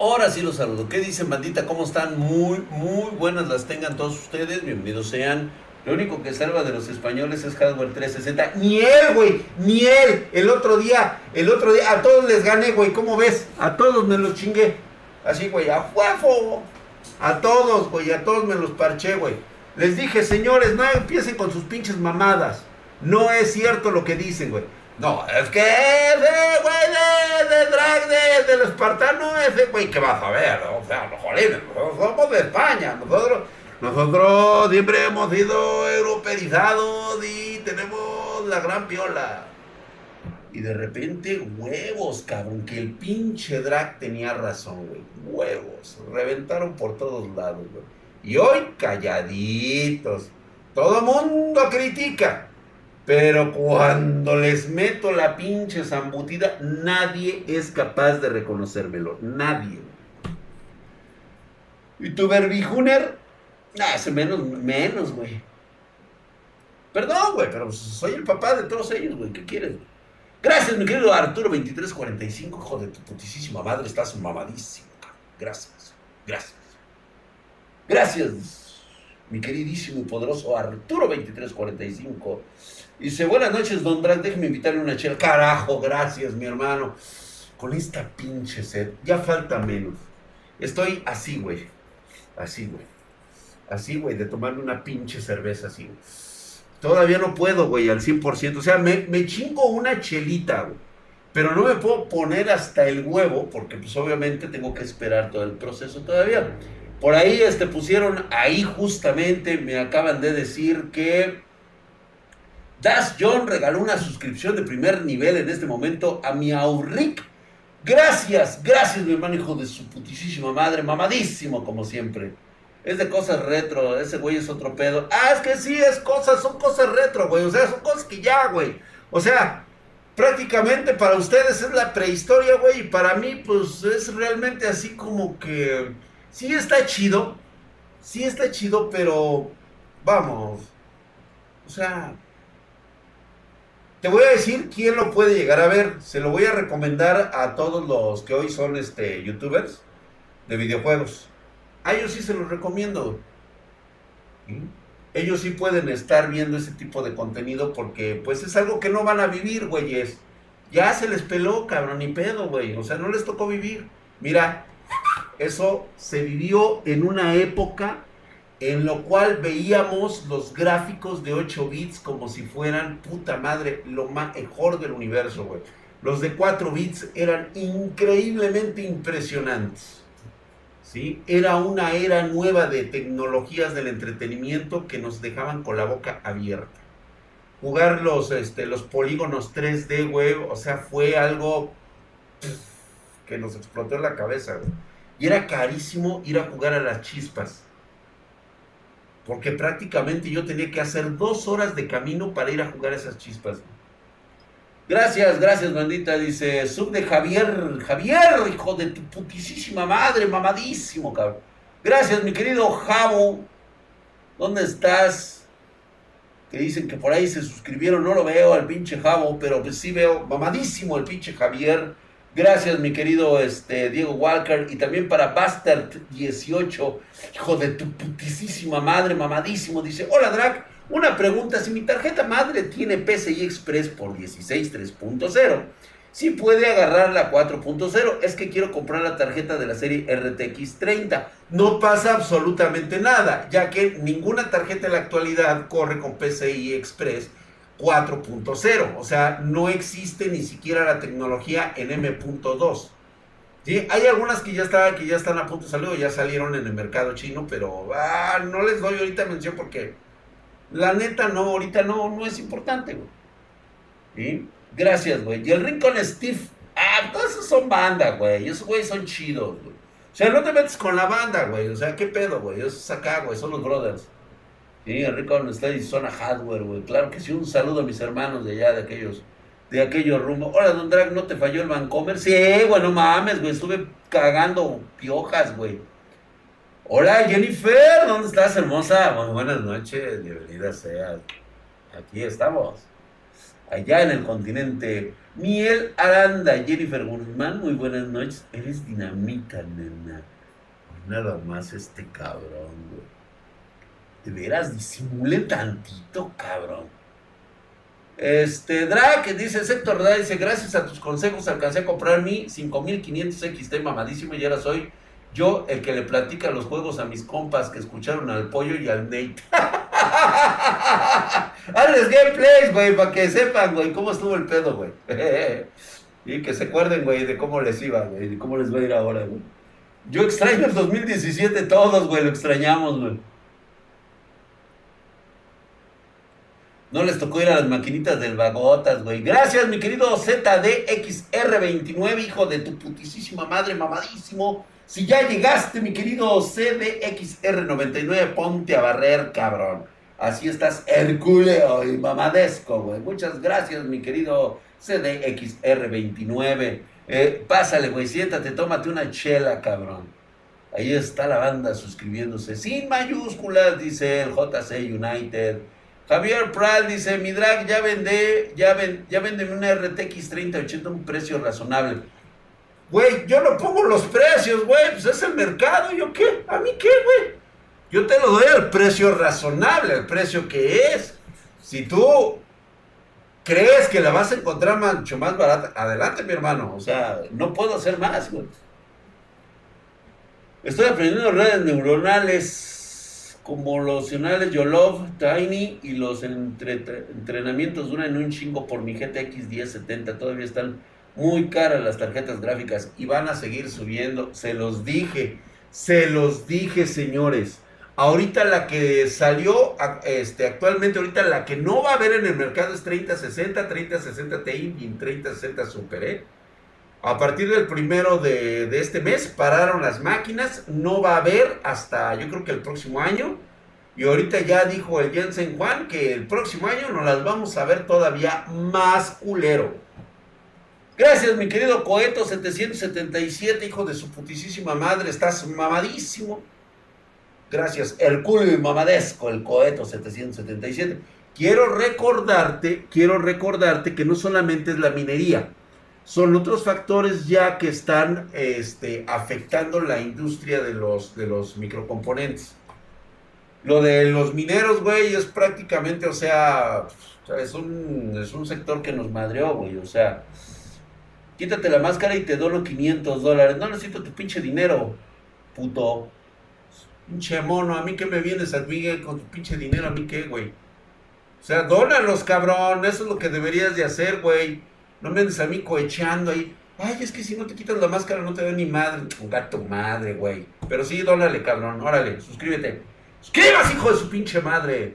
Ahora sí los saludo. ¿Qué dicen, bandita? ¿Cómo están? Muy, muy buenas las tengan todos ustedes. Bienvenidos sean. Lo único que salva de los españoles es Hardware 360. Ni él, güey. Ni él. El otro día, el otro día, a todos les gané, güey. ¿Cómo ves? A todos me los chingué. Así, güey, a fuego. A todos, güey. A todos me los parché, güey. Les dije, señores, no empiecen con sus pinches mamadas. No es cierto lo que dicen, güey. No, es que ese, güey, de, drag de, del espartano, ese, güey, ¿qué vas a ver? O sea, los jolines, nosotros somos de España, nosotros, nosotros siempre hemos sido europeizados y tenemos la gran piola. Y de repente, huevos, cabrón, que el pinche drag tenía razón, güey. Huevos, reventaron por todos lados, güey. Y hoy calladitos. Todo mundo critica. Pero cuando les meto la pinche zambutida, nadie es capaz de reconocérmelo. Nadie. ¿Y tu verbijuner? Ah, ese menos, menos, güey. Perdón, güey, pero soy el papá de todos ellos, güey. ¿Qué quieres, Gracias, mi querido Arturo 2345, hijo de tu putísima madre. Estás mamadísimo, Gracias, gracias. Gracias, mi queridísimo y poderoso Arturo 2345. Dice, buenas noches, don Drag, déjeme invitarle una chela. Carajo, gracias, mi hermano. Con esta pinche sed, ya falta menos. Estoy así, güey. Así, güey. Así, güey, de tomarme una pinche cerveza así, Todavía no puedo, güey, al 100%. O sea, me, me chingo una chelita, güey. Pero no me puedo poner hasta el huevo, porque pues obviamente tengo que esperar todo el proceso todavía. Por ahí este, pusieron, ahí justamente me acaban de decir que Das John regaló una suscripción de primer nivel en este momento a mi Auric. Gracias, gracias mi hermano hijo de su putísima madre, mamadísimo como siempre. Es de cosas retro, ese güey es otro pedo. Ah, es que sí, es cosas, son cosas retro, güey. O sea, son cosas que ya, güey. O sea, prácticamente para ustedes es la prehistoria, güey. Y para mí, pues es realmente así como que... Sí está chido, sí está chido, pero vamos. O sea, te voy a decir quién lo puede llegar a ver. Se lo voy a recomendar a todos los que hoy son este, youtubers de videojuegos. A ellos sí se los recomiendo. Ellos sí pueden estar viendo ese tipo de contenido porque pues es algo que no van a vivir, güeyes. Ya se les peló, cabrón, ni pedo, güey. O sea, no les tocó vivir. Mira, eso se vivió en una época en lo cual veíamos los gráficos de 8 bits como si fueran, puta madre, lo mejor del universo, güey. Los de 4 bits eran increíblemente impresionantes. ¿sí? Era una era nueva de tecnologías del entretenimiento que nos dejaban con la boca abierta. Jugar los, este, los polígonos 3D, güey, o sea, fue algo que nos explotó la cabeza, güey. Y era carísimo ir a jugar a las chispas porque prácticamente yo tenía que hacer dos horas de camino para ir a jugar esas chispas. Gracias, gracias, bandita. Dice, sub de Javier, Javier, hijo de tu putísima madre, mamadísimo, cabrón. Gracias, mi querido Javo. ¿Dónde estás? Que dicen que por ahí se suscribieron, no lo veo al pinche Javo, pero pues sí veo mamadísimo el pinche Javier. Gracias, mi querido este, Diego Walker. Y también para Bastard18, hijo de tu putísima madre, mamadísimo. Dice: Hola, Drac. Una pregunta: si mi tarjeta madre tiene PCI Express por 16 3.0, si puede agarrar la 4.0. Es que quiero comprar la tarjeta de la serie RTX 30. No pasa absolutamente nada, ya que ninguna tarjeta en la actualidad corre con PCI Express 4.0. O sea, no existe ni siquiera la tecnología en M.2. ¿Sí? Hay algunas que ya, están, que ya están a punto de salir o ya salieron en el mercado chino, pero ah, no les doy ahorita mención porque la neta no, ahorita no, no es importante, güey. Gracias, güey. Y el Rincon Steve, ah, todos esos son banda, güey. Esos güeyes son chidos, güey. O sea, no te metes con la banda, güey. O sea, ¿qué pedo, güey? Esos es acá, güey. Son los brothers. Sí, Enrico está en zona hardware, güey. Claro que sí, un saludo a mis hermanos de allá, de aquellos, de aquellos rumbos. Hola, Don Drag, ¿no te falló el Vancomer? Sí, güey, no mames, güey. Estuve cagando piojas, güey. Hola, Jennifer, ¿dónde estás, hermosa? Bueno, buenas noches, bienvenida seas. Aquí estamos. Allá en el continente Miel Aranda, Jennifer Guzmán, muy buenas noches. Eres dinamita, nena. Nada más este cabrón, güey. De veras, disimule tantito, cabrón. Este, Drake dice, Sector Drake dice, gracias a tus consejos alcancé a comprar mi 5500 XT mamadísimo y ahora soy yo el que le platica los juegos a mis compas que escucharon al pollo y al Nate. Hazles gameplays, güey, para que sepan, güey, cómo estuvo el pedo, güey. y que se acuerden, güey, de cómo les iba, güey, de cómo les va a ir ahora, güey. Yo extraño el 2017 todos, güey, lo extrañamos, güey. No les tocó ir a las maquinitas del Vagotas, güey. Gracias, mi querido ZDXR29, hijo de tu putisísima madre, mamadísimo. Si ya llegaste, mi querido CDXR99, ponte a barrer, cabrón. Así estás hercúleo y mamadesco, güey. Muchas gracias, mi querido CDXR29. Eh, pásale, güey, siéntate, tómate una chela, cabrón. Ahí está la banda suscribiéndose. Sin mayúsculas, dice el JC United. Javier Pral dice, mi drag ya vende, ya, ven, ya una RTX 3080 a un precio razonable. Güey, yo no pongo los precios, güey, pues es el mercado, ¿yo qué? ¿A mí qué, güey? Yo te lo doy al precio razonable, al precio que es. Si tú crees que la vas a encontrar mucho más barata, adelante, mi hermano. O sea, no puedo hacer más, güey. Estoy aprendiendo redes neuronales como los yo YoLove, Tiny y los entrenamientos duran un chingo por mi GTX 1070. Todavía están muy caras las tarjetas gráficas y van a seguir subiendo. Se los dije, se los dije, señores. Ahorita la que salió, este, actualmente ahorita la que no va a haber en el mercado es 3060, 3060 Ti y 3060 Super, ¿eh? A partir del primero de, este mes pararon las máquinas, no va a haber hasta yo creo que el próximo año. Y ahorita ya dijo el Jensen Juan que el próximo año nos las vamos a ver todavía más culero. Gracias, mi querido Coeto 777, hijo de su putisísima madre, estás mamadísimo. Gracias, el culo y mamadesco, el Coeto 777. Quiero recordarte, quiero recordarte que no solamente es la minería son otros factores ya que están este, afectando la industria de los, de los microcomponentes. Lo de los mineros, güey, es prácticamente, o sea, es, un, es un sector que nos madreó, güey, o sea, quítate la máscara y te dono 500 dólares. No necesito tu pinche dinero, puto. Pinche mono, a mí que me vienes a mí con tu pinche dinero, a mí qué, güey. O sea, dónalos, cabrón, eso es lo que deberías de hacer, güey. No me andes a mí cohecheando ahí. Ay, es que si no te quitas la máscara no te veo ni madre. Un gato madre, güey. Pero sí, dónale, cabrón. Órale, suscríbete. ¡Suscríbase, hijo de su pinche madre!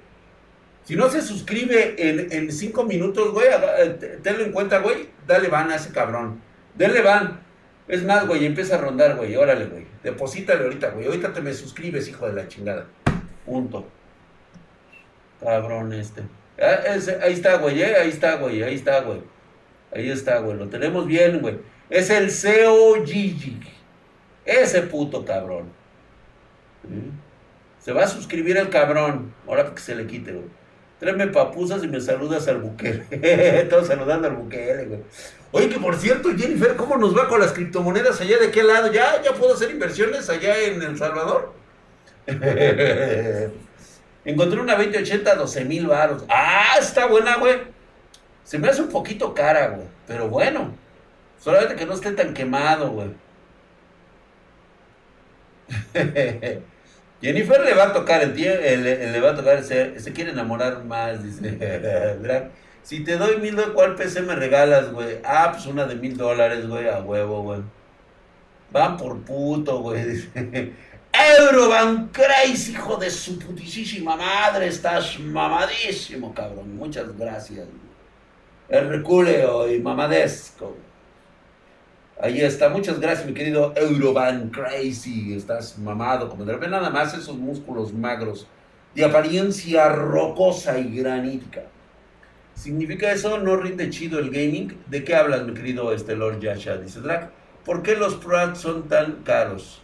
Si no se suscribe en, cinco minutos, güey, eh, tenlo en cuenta, güey. Dale van a ese cabrón. Dale van. Es más, güey, empieza a rondar, güey. Órale, güey. Deposítale ahorita, güey. Ahorita te me suscribes, hijo de la chingada. Punto. Cabrón este. Ah, ahí está, güey, eh. Ahí está, güey. Ahí está, güey. Ahí está, güey. Lo tenemos bien, güey. Es el CEO. Ese puto cabrón. Se va a suscribir el cabrón. Ahora que se le quite, güey. Tráeme papusas y me saludas al buquele. Todos saludando al buquele, güey. Oye, que por cierto, Jennifer, ¿cómo nos va con las criptomonedas allá de qué lado? ¿Ya, ya puedo hacer inversiones allá en El Salvador? Encontré una 2080 a 12 mil baros. Ah, está buena, güey. Se me hace un poquito cara, güey. Pero bueno. Solamente que no esté tan quemado, güey. Jennifer le va a tocar el tiempo, le, va a tocar, se, se quiere enamorar más, dice. si te doy mil dólares, ¿cuál PC me regalas, güey? Ah, pues una de mil dólares, güey, a huevo, güey. Van por puto, güey. Dice. Euroban Crazy, hijo de su putísima madre, estás mamadísimo, cabrón. Muchas gracias. Güey reculeo y mamadesco. Ahí está, muchas gracias, mi querido Euroban Crazy. Estás mamado, como de repente nada más esos músculos magros de apariencia rocosa y granítica. ¿Significa eso? ¿No rinde chido el gaming? ¿De qué hablas, mi querido este Lord Yasha? Dice Drac. ¿Por qué los Pro Art son tan caros?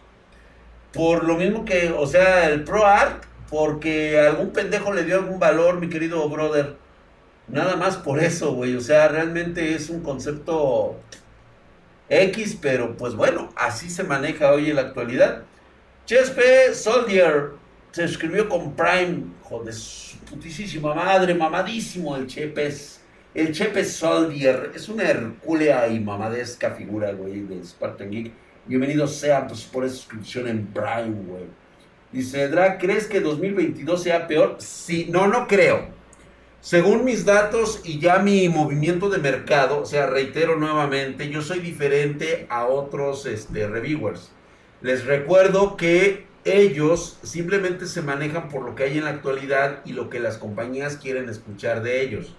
Por lo mismo que, o sea, el Pro Art, porque algún pendejo le dio algún valor, mi querido brother Nada más por eso, güey. O sea, realmente es un concepto X, pero pues bueno, así se maneja hoy en la actualidad. Chespe Soldier se escribió con Prime. Joder, su putísima madre, mamadísimo el Chepes. El Chepes Soldier es una hercúlea y mamadesca figura, güey, de Spartan Geek. Bienvenidos sean pues, por esa suscripción en Prime, güey. Dice, Drag, ¿crees que 2022 sea peor? Sí, no, no creo. Según mis datos y ya mi movimiento de mercado, o sea, reitero nuevamente, yo soy diferente a otros este, reviewers. Les recuerdo que ellos simplemente se manejan por lo que hay en la actualidad y lo que las compañías quieren escuchar de ellos.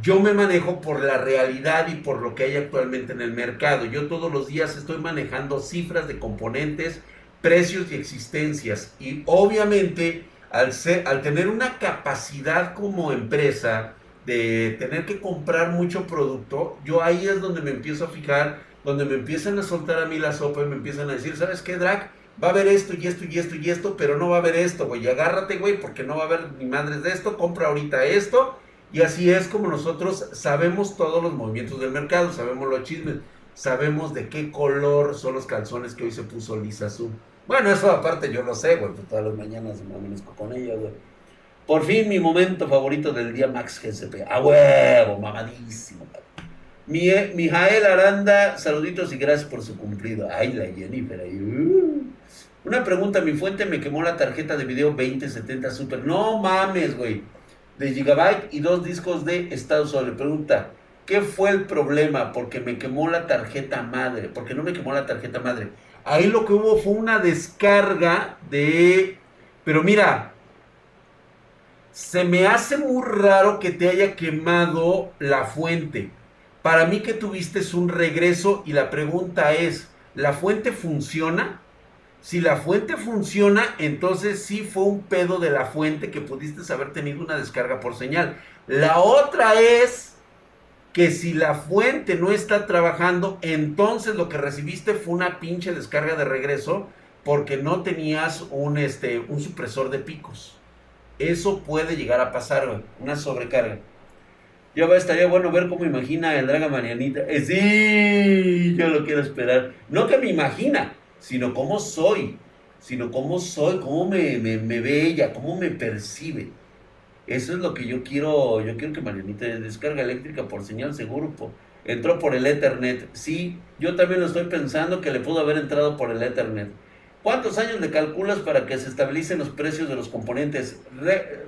Yo me manejo por la realidad y por lo que hay actualmente en el mercado. Yo todos los días estoy manejando cifras de componentes, precios y existencias. Y obviamente al, tener una capacidad como empresa de tener que comprar mucho producto, yo ahí es donde me empiezo a fijar, donde me empiezan a soltar a mí la sopa y me empiezan a decir, ¿sabes qué, Drac? Va a haber esto y esto y esto y esto, pero no va a haber esto, güey. Agárrate, güey, porque no va a haber ni madres de esto. Compra ahorita esto. Y así es como nosotros sabemos todos los movimientos del mercado, sabemos los chismes, sabemos de qué color son los calzones que hoy se puso Lisa Su. Bueno, eso aparte yo lo sé, güey, pues todas las mañanas me amanezco con ella, güey. Por fin mi momento favorito del día Max GSP. A huevo, mamadísimo. Mi, Mijael Aranda, saluditos y gracias por su cumplido. Ay, la Jennifer ahí. Uh. Una pregunta, mi fuente me quemó la tarjeta de video 2070 Super. No mames, güey. De Gigabyte y dos discos de Estados Unidos. Pregunta, ¿qué fue el problema? Porque me quemó la tarjeta madre. Porque no me quemó la tarjeta madre Ahí lo que hubo fue una descarga de... Pero mira, se me hace muy raro que te haya quemado la fuente. Para mí que tuviste un regreso y la pregunta es, ¿la fuente funciona? Si la fuente funciona, entonces sí fue un pedo de la fuente que pudiste haber tenido una descarga por señal. La otra es que si la fuente no está trabajando, entonces lo que recibiste fue una pinche descarga de regreso porque no tenías un, este, un supresor de picos. Eso puede llegar a pasar, una sobrecarga. Yo estaría bueno ver cómo imagina el Draga Marianita. Eh, sí, yo lo quiero esperar. No que me imagina, sino cómo soy. Sino cómo soy, cómo me, me, me ve ella, cómo me percibe. Eso es lo que yo quiero, yo quiero que Marianita descarga eléctrica por señal seguro. entró por el Ethernet. Sí, yo también lo estoy pensando que le pudo haber entrado por el Ethernet. ¿Cuántos años le calculas para que se estabilicen los precios de los componentes?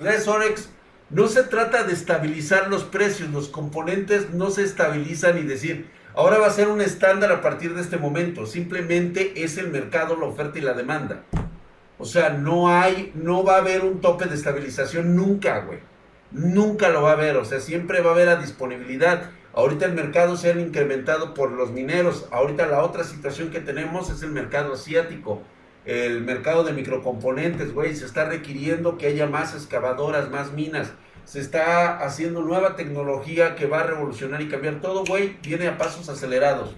Resorex, no se trata de estabilizar los precios, los componentes no se estabilizan y decir, ahora va a ser un estándar a partir de este momento. Simplemente es el mercado, la oferta y la demanda. O sea, no hay, no va a haber un tope de estabilización nunca, güey. Nunca lo va a haber. O sea, siempre va a haber a disponibilidad. Ahorita el mercado se ha incrementado por los mineros. Ahorita la otra situación que tenemos es el mercado asiático. El mercado de microcomponentes, güey. Se está requiriendo que haya más excavadoras, más minas. Se está haciendo nueva tecnología que va a revolucionar y cambiar todo, güey. Viene a pasos acelerados.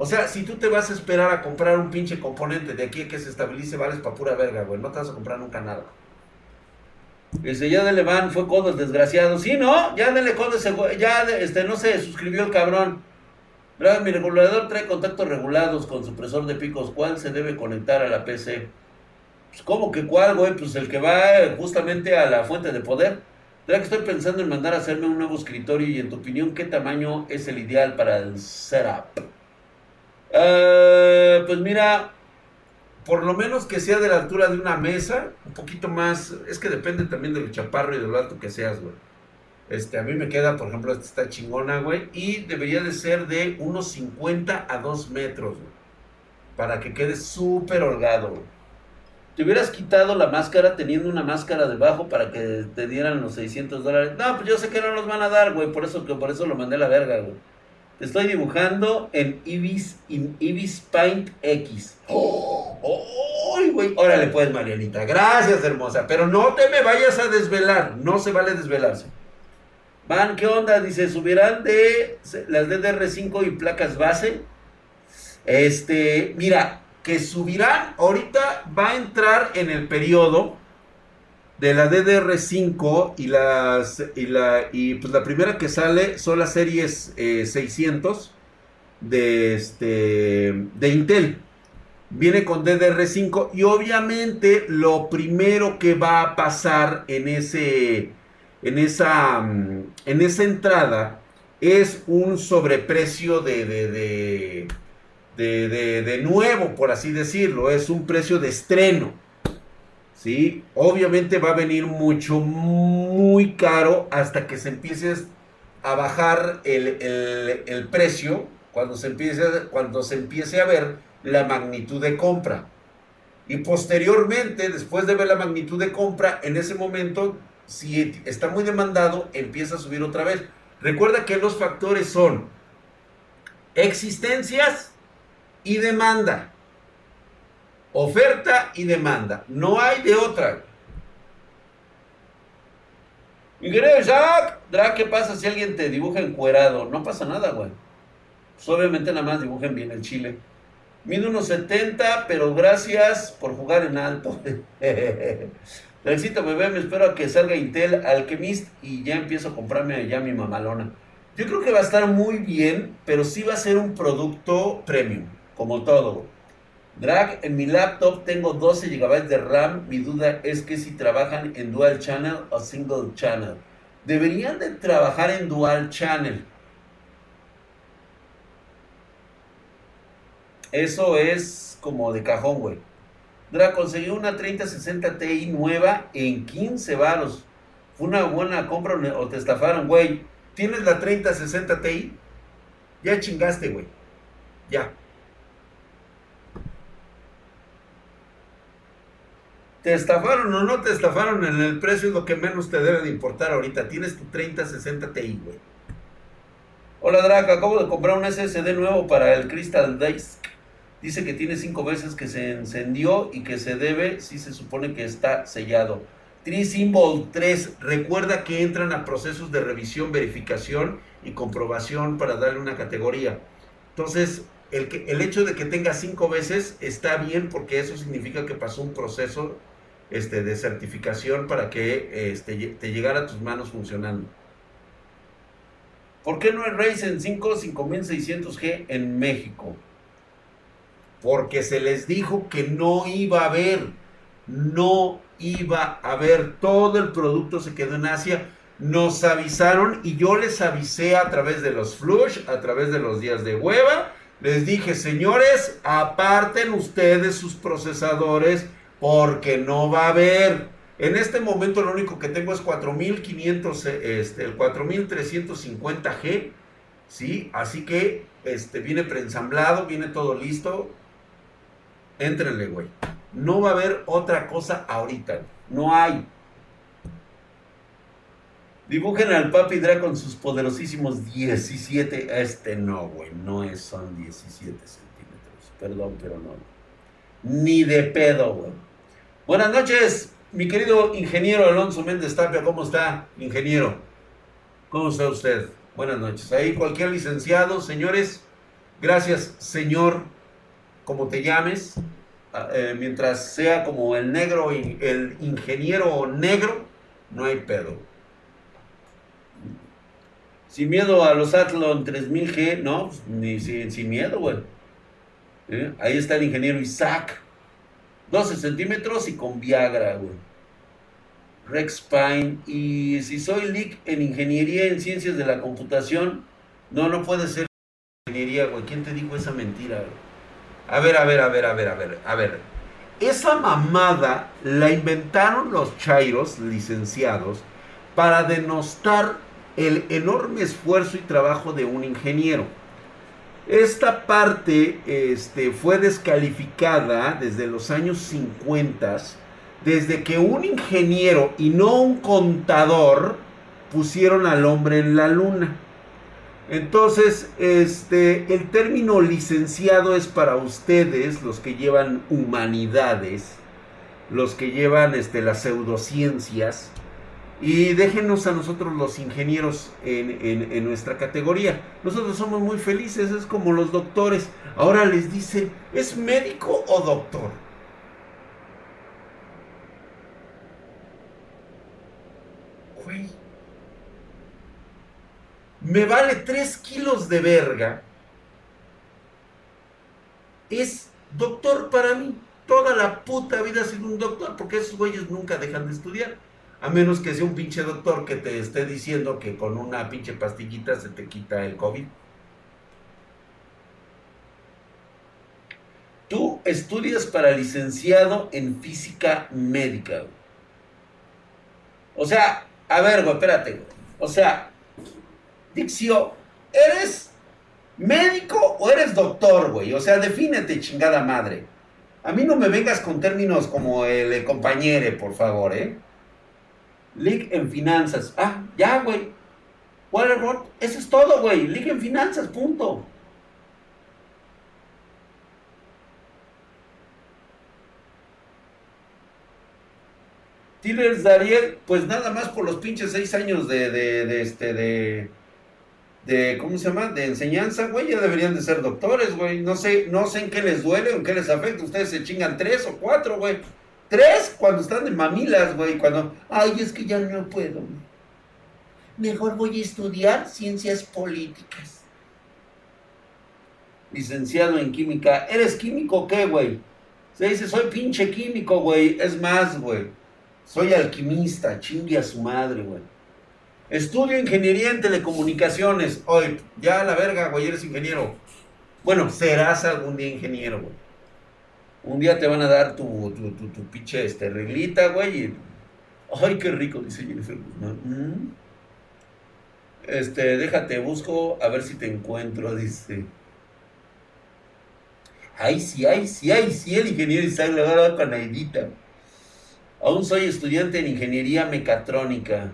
O sea, si tú te vas a esperar a comprar un pinche componente de aquí que se estabilice, vales pa' pura verga, güey. No te vas a comprar nunca nada. Dice, ya dele van, fue codo el desgraciado. Sí, ¿no? Ya dele codo ese Ya, este, no se suscribió el cabrón. ¿Verdad? Mi regulador trae contactos regulados con supresor de picos. ¿Cuál se debe conectar a la PC? Pues, ¿cómo que cuál, güey? Pues el que va justamente a la fuente de poder. ¿Verdad que estoy pensando en mandar a hacerme un nuevo escritorio y en tu opinión, ¿qué tamaño es el ideal para el setup? Eh, pues mira, por lo menos que sea de la altura de una mesa, un poquito más, es que depende también del chaparro y de lo alto que seas, güey. Este, a mí me queda, por ejemplo, esta está chingona, güey, y debería de ser de unos 50 a 2 metros, güey, para que quede súper holgado, güey. Te hubieras quitado la máscara teniendo una máscara debajo para que te dieran los 600 dólares. No, pues yo sé que no los van a dar, güey, por eso, por eso lo mandé a la verga, güey. Te estoy dibujando en Ibis, in Ibis Paint X. ¡Oh! ¡Oh! güey! Órale, pues, Marianita. Gracias, hermosa. Pero no te me vayas a desvelar. No se vale desvelarse. Van, ¿qué onda? Dice, subirán de las DDR5 y placas base. Este, mira, que subirán, ahorita va a entrar en el periodo de la DDR5 y las y la y pues la primera que sale son las series 600 eh, de este de Intel. Viene con DDR5 y obviamente lo primero que va a pasar en ese en esa mm, en esa entrada es un sobreprecio de de, de, de, de nuevo, por así decirlo, es un precio de estreno. ¿Sí? Obviamente va a venir mucho, muy caro hasta que se empiece a bajar el, precio, cuando se, empiece, cuando se empiece a ver la magnitud de compra. Y posteriormente, después de ver la magnitud de compra, en ese momento, si está muy demandado, empieza a subir otra vez. Recuerda que los factores son existencias y demanda. Oferta y demanda. No hay de otra. Mi Jack, Drake, ¿qué pasa si alguien te dibuja encuerado? No pasa nada, güey. Pues obviamente nada más dibujen bien el chile. Mide unos 70, pero gracias por jugar en alto. Drexito bebé, me espero a que salga Intel Alchemist y ya empiezo a comprarme ya mi mamalona. Yo creo que va a estar muy bien, pero sí va a ser un producto premium, como todo. Drag, en mi laptop tengo 12 GB de RAM. Mi duda es que si trabajan en dual channel o single channel. Deberían de trabajar en dual channel. Eso es como de cajón, güey. Drag, conseguí una 3060 Ti nueva en 15 varos. ¿Fue una buena compra o te estafaron, güey? ¿Tienes la 3060 Ti? Ya chingaste, güey. Ya. Te estafaron o no te estafaron en el precio es lo que menos te debe de importar ahorita. Tienes tu 3060 Ti, güey. Hola Draca, acabo de comprar un SSD nuevo para el Crystal Disk. Dice que tiene cinco veces que se encendió y que se debe si se supone que está sellado. Tri-Symbol 3, recuerda que entran a procesos de revisión, verificación y comprobación para darle una categoría. Entonces, el, que, el hecho de que tenga cinco veces está bien porque eso significa que pasó un proceso este, de certificación para que este, te llegara a tus manos funcionando. ¿Por qué no hay Ryzen 5 5600G en México? Porque se les dijo que no iba a haber, no iba a haber, todo el producto se quedó en Asia. Nos avisaron y yo les avisé a través de los flush, a través de los días de hueva. Les dije, señores, aparten ustedes sus procesadores porque no va a haber. En este momento lo único que tengo es 4500, este, el 4350G, ¿sí? Así que este, viene preensamblado, viene todo listo. Éntrenle, güey. No va a haber otra cosa ahorita. No hay. Dibujen al Papi Dra con sus poderosísimos 17. Este no, güey. No es, son 17 centímetros. Perdón, pero no. Ni de pedo, güey. Buenas noches, mi querido ingeniero Alonso Méndez Tapia. ¿Cómo está, ingeniero? ¿Cómo está usted? Buenas noches. Ahí cualquier licenciado, señores. Gracias, señor, como te llames. Ah, eh, mientras sea como el negro, el ingeniero negro, no hay pedo. Sin miedo a los Athlon 3000G, no, pues, ni sin, miedo, güey. ¿Eh? Ahí está el ingeniero Isaac. 12 centímetros y con Viagra, güey. Rex Pine. Y si soy leak en ingeniería en ciencias de la computación, no, no puede ser ingeniería, güey. ¿Quién te dijo esa mentira, A ver, a ver, a ver, a ver, a ver, a ver. Esa mamada la inventaron los chairos licenciados para denostar el enorme esfuerzo y trabajo de un ingeniero. Esta parte este, fue descalificada desde los años 50, desde que un ingeniero y no un contador pusieron al hombre en la luna. Entonces, este, el término licenciado es para ustedes, los que llevan humanidades, los que llevan este, las pseudociencias, y déjenos a nosotros los ingenieros en, en, nuestra categoría. Nosotros somos muy felices, es como los doctores. Ahora les dicen, ¿es médico o doctor? Güey. Me vale 3 kilos de verga. Es doctor para mí. Toda la puta vida ha sido un doctor, porque esos güeyes nunca dejan de estudiar. A menos que sea un pinche doctor que te esté diciendo que con una pinche pastillita se te quita el COVID. Tú estudias para licenciado en física médica. O sea, a ver, güey, espérate, güey. O sea, Dixio, ¿eres médico o eres doctor, güey? O sea, defínete, chingada madre. A mí no me vengas con términos como el compañere, por favor, ¿eh? League en finanzas. Ah, ya, güey. Waterboard, eso es todo, güey. League en finanzas, punto. Tillers Dariel, pues nada más por los pinches seis años de, de, de este, de, de, ¿cómo se llama? De enseñanza, güey, ya deberían de ser doctores, güey. No sé, no sé en qué les duele o en qué les afecta. Ustedes se chingan tres o cuatro, güey. Tres cuando están de mamilas, güey. Cuando, ay, es que ya no puedo. Mejor voy a estudiar ciencias políticas. Licenciado en química. ¿Eres químico o qué, güey? Se dice, soy pinche químico, güey. Es más, güey. Soy alquimista. Chingue a su madre, güey. Estudio ingeniería en telecomunicaciones. Hoy, ya la verga, güey, eres ingeniero. Bueno, serás algún día ingeniero, güey. Un día te van a dar tu, tu, tu, tu pinche este, reglita, güey. Ay, qué rico, dice Jennifer Guzmán. Mm. Este, déjate, busco a ver si te encuentro, dice. Ay, sí, ay, sí, ay, sí, el ingeniero Isaac le va con Aidita. Aún soy estudiante en ingeniería mecatrónica.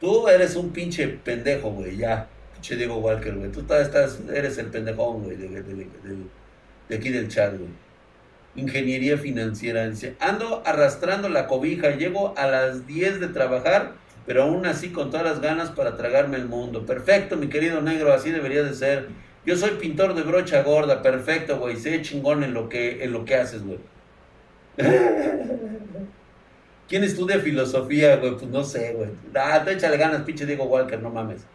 Tú eres un pinche pendejo, güey, ya. Pinche Diego Walker, güey. Tú estás, eres el pendejón, güey, de, de, de, de aquí del chat, güey. Ingeniería financiera. Ando arrastrando la cobija. Llego a las 10 de trabajar, pero aún así con todas las ganas para tragarme el mundo. Perfecto, mi querido negro, así debería de ser. Yo soy pintor de brocha gorda. Perfecto, güey. Sé chingón en lo que, en lo que haces, güey. ¿Quién estudia filosofía, güey? Pues no sé, güey. Ah, échale ganas, pinche Diego Walker, no mames.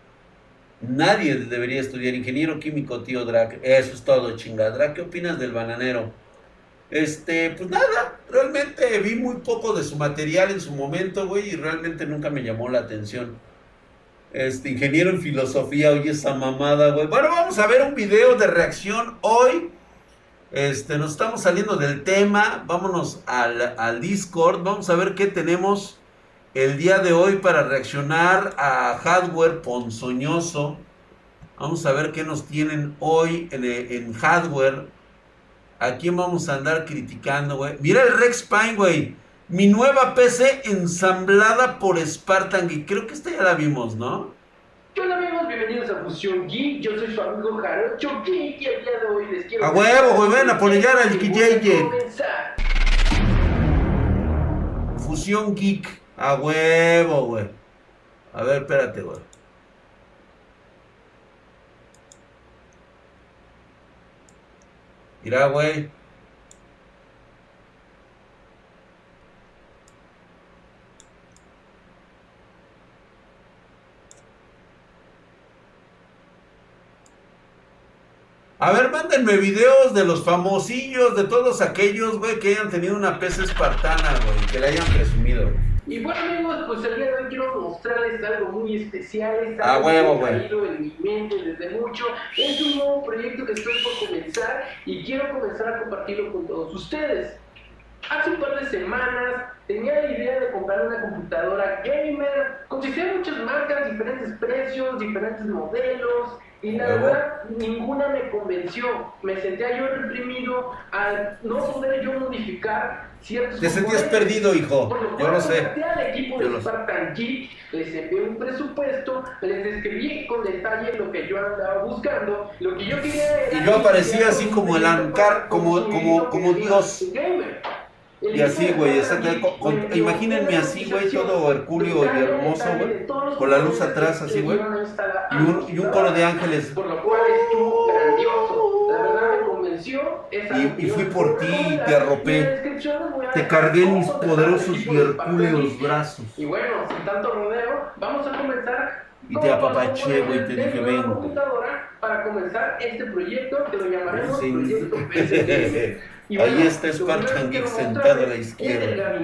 Nadie debería estudiar ingeniero químico, tío Drac. Eso es todo, chinga. Drac, ¿qué opinas del bananero? Este, pues nada, realmente vi muy poco de su material en su momento, güey, y realmente nunca me llamó la atención. Este, ingeniero en filosofía, oye esa mamada, güey. Bueno, vamos a ver un video de reacción hoy. Este, nos estamos saliendo del tema. Vámonos al, al Discord. Vamos a ver qué tenemos el día de hoy para reaccionar a hardware ponzoñoso. Vamos a ver qué nos tienen hoy en, hardware. ¿A quién vamos a andar criticando, güey? Mira el Rex Pine, güey. Mi nueva PC ensamblada por Spartan Geek. Creo que esta ya la vimos, ¿no? ¿Qué onda amigos? Bienvenidos a Fusión Geek. Yo soy su amigo Jarocho Geek y el día de hoy les quiero... A huevo, güey, ven a poner al. Fusión Geek. A huevo, güey. A ver, espérate, güey. Mira, güey. A ver, mándenme videos de los famosillos, de todos aquellos, güey, que hayan tenido una pesa espartana, güey, que la hayan presumido. Y bueno amigos, pues el día de hoy quiero mostrarles algo muy especial, es ah, algo huevo, que ha en mi mente desde mucho. Es un nuevo proyecto que estoy por comenzar y quiero comenzar a compartirlo con todos ustedes. Hace un par de semanas tenía la idea de comprar una computadora gamer. Consistía en muchas marcas, diferentes precios, diferentes modelos. Y la verdad, ninguna me convenció. Me sentía yo reprimido al no poder yo modificar ciertos Te sentías perdido, hijo. yo lo sé. al equipo yo de Spartan Geek, les envié un presupuesto, les describí con detalle lo que yo andaba buscando, lo que yo quería era... Y yo aparecía así como el Ancar, como, como, como Dios. Gamer. Y así, güey, imagínense así, güey, todo hercúleo y hermoso, güey, con la luz atrás, así, güey, y un, y un coro de ángeles. Por lo cual estuvo grandioso. La verdad me convenció. Y, y fui por ti y te arropé. Te cargué en mis poderosos y hercúleos brazos. Y bueno, sin tanto rodeo, vamos a comenzar Y te apapaché, güey, te dije, ven. computadora para comenzar este proyecto que lo llamaremos Sí. Proyecto Ahí está Spartan Geek sentado a la izquierda.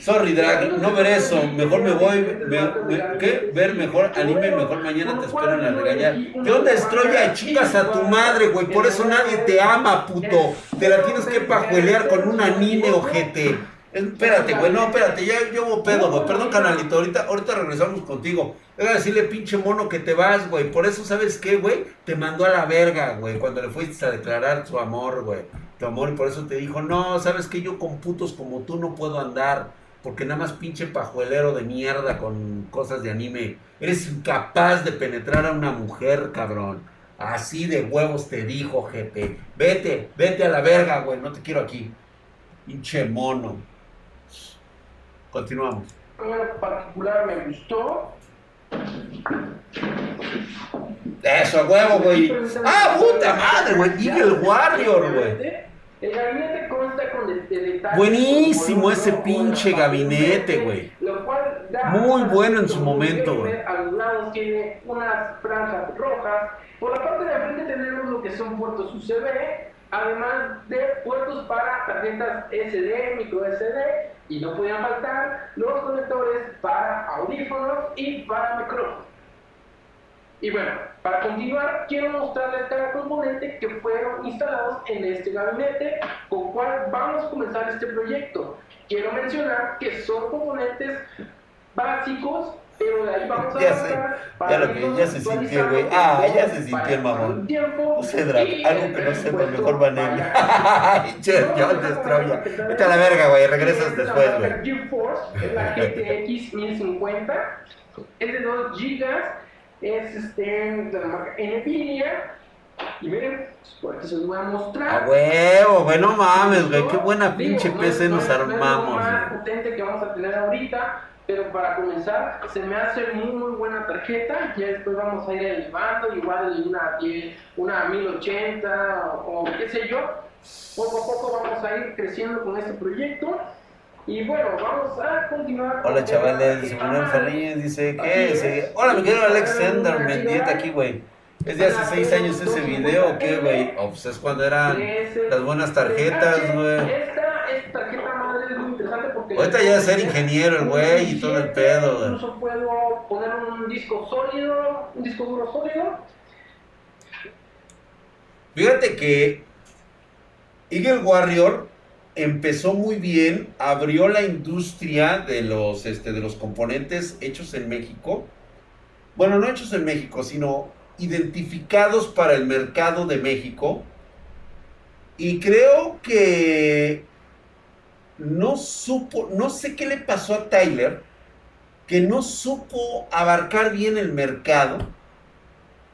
Sorry, Drag, no ver eso. Mejor me voy. me- me- ¿Qué? Ver mejor anime, mejor mañana te espero en la regañar. ¿Qué onda, Estroya? Chicas a tu madre, güey. Por eso nadie te ama, puto. Te la tienes que pajuelear con un anime, ojete. Espérate, güey, no, espérate, ya yo hubo pedo, güey. Perdón, canalito, ahorita, ahorita regresamos contigo. Deja decirle, pinche mono, que te vas, güey. Por eso, ¿sabes qué, güey? Te mandó a la verga, güey, cuando le fuiste a declarar su amor, güey. Tu amor, y por eso te dijo, no, ¿sabes qué? Yo con putos como tú no puedo andar. Porque nada más pinche pajuelero de mierda con cosas de anime. Eres incapaz de penetrar a una mujer, cabrón. Así de huevos te dijo, jefe. Vete, vete a la verga, güey. No te quiero aquí. Pinche mono. Continuamos. En particular me gustó. Eso, huevo, güey. Ah, puta madre, güey. Eagle Warrior, güey. El gabinete consta con de- de detalles Buenísimo ese pinche gabinete, güey. Lo cual da Muy bueno en su momento, güey. A los lados tiene unas franjas rojas. Por la parte de frente tenemos lo que son puertos USB, además de puertos para tarjetas SD, micro SD, y no podían faltar los conectores para audífonos y para micrófonos. Y bueno, para continuar, quiero mostrarles cada componente que fueron instalados en este gabinete, con cual vamos a comenzar este proyecto. Quiero mencionar que son componentes básicos, pero de ahí vamos a Ya sé, para ya lo que- ya se sintió, güey. Ah, ya se sintió el mamón. sé, Drag, algo que no sepa, mejor banea. para- Che, yo te estrella. Vete a la verga, güey. Regresas después, güey. GeForce, es la GTX 1050, es de 2 GB, es este, de la marca Nvidia. Y miren, por aquí se los voy a mostrar. A huevo, güey. No mames, güey. Qué buena Digo, pinche no PC no nos no es armamos, más potente que vamos a tener ahorita, pero para comenzar se me hace muy muy buena tarjeta. Ya después vamos a ir elevando, igual una 10, una 1080 o, o qué sé yo. Poco a poco vamos a ir creciendo con este proyecto. Y bueno, vamos a continuar. con Hola chavales, Manuel Fernández dice que sí. Hola, mi querido Alex Sender, Una mendieta aquí, güey. ¿Es de hace seis años ese video o qué, güey? O pues es cuando eran las buenas tarjetas, güey. Esta, esta tarjeta madre es muy interesante porque. Ahorita ya es ser ingeniero el güey y todo el pedo, güey. Incluso puedo poner un disco sólido, un disco duro sólido. Fíjate que Eagle Warrior empezó muy bien, abrió la industria de los, este, de los componentes hechos en México. Bueno, no hechos en México, sino identificados para el mercado de México. Y creo que no supo, no sé qué le pasó a Tyler, que no supo abarcar bien el mercado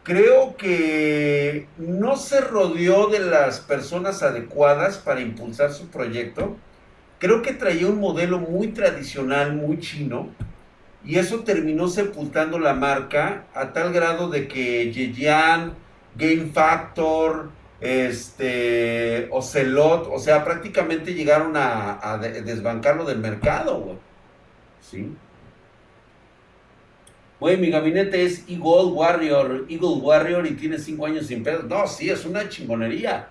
creo que no se rodeó de las personas adecuadas para impulsar su proyecto. Creo que traía un modelo muy tradicional, muy chino, y eso terminó sepultando la marca a tal grado de que Yeyan, Game Factor, este, Ocelot, o sea, prácticamente llegaron a, a de- desbancarlo del mercado, güey. Sí. Güey, mi gabinete es Eagle Warrior, Eagle Warrior y tiene cinco años sin pedo. No, sí, es una chingonería.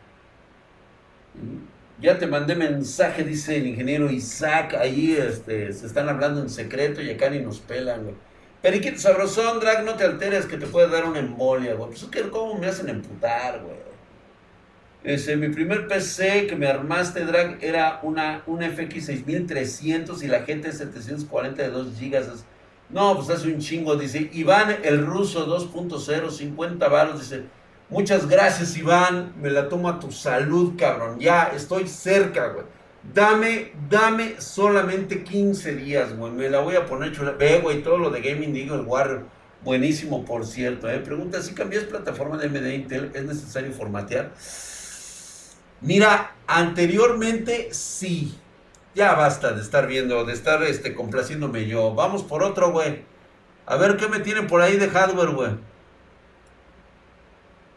Ya te mandé mensaje, dice el ingeniero Isaac. Ahí este, se están hablando en secreto y acá ni nos pelan, güey. Periquito sabrosón, drag, no te alteres que te puede dar una embolia, güey. Pues es que cómo me hacen emputar, güey. Ese, mi primer PC que me armaste, drag, era una, un FX 6300 y la gente 740 de 2 GB. No, pues hace un chingo, dice Iván el ruso 2.0, 50 varos, dice, muchas gracias Iván, me la tomo a tu salud, cabrón, ya estoy cerca, güey. Dame, dame solamente 15 días, güey, me la voy a poner chula. Ve, güey, todo lo de Gaming Eagle Warrior, buenísimo, por cierto, eh. Pregunta, si cambias plataforma de MD Intel, ¿es necesario formatear? Mira, anteriormente sí. Ya basta de estar viendo, de estar este, complaciéndome yo. Vamos por otro, güey. A ver qué me tienen por ahí de hardware, güey.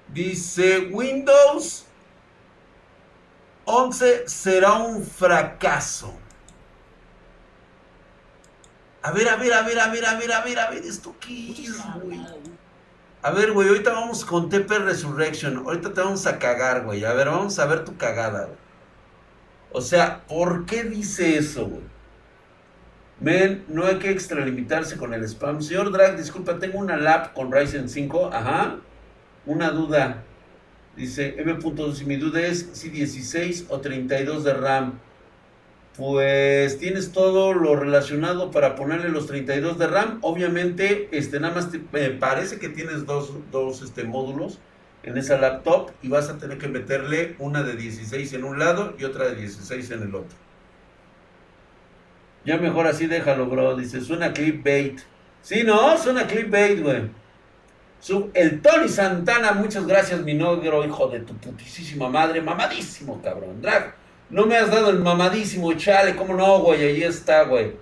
Dice Windows 11 será un fracaso. A ver, a ver, a ver, a ver, a ver, a ver, a ver, esto qué es, güey. A ver, güey, ahorita vamos con TP Resurrection. Ahorita te vamos a cagar, güey. A ver, vamos a ver tu cagada, güey. O sea, ¿por qué dice eso, güey? No hay que extralimitarse con el spam. Señor Drag, disculpa, tengo una lap con Ryzen 5. Ajá. Una duda. Dice M.2 y mi duda es si 16 o 32 de RAM. Pues tienes todo lo relacionado para ponerle los 32 de RAM. Obviamente, este, nada más me parece que tienes dos, dos este, módulos en esa laptop y vas a tener que meterle una de 16 en un lado y otra de 16 en el otro. Ya mejor así déjalo, bro. Dice, suena clickbait. Sí, no, suena clickbait, güey. El Tony Santana, muchas gracias, mi negro, hijo de tu putísima madre. Mamadísimo, cabrón. Drag, no me has dado el mamadísimo, chale. ¿Cómo no, güey? Ahí está, güey.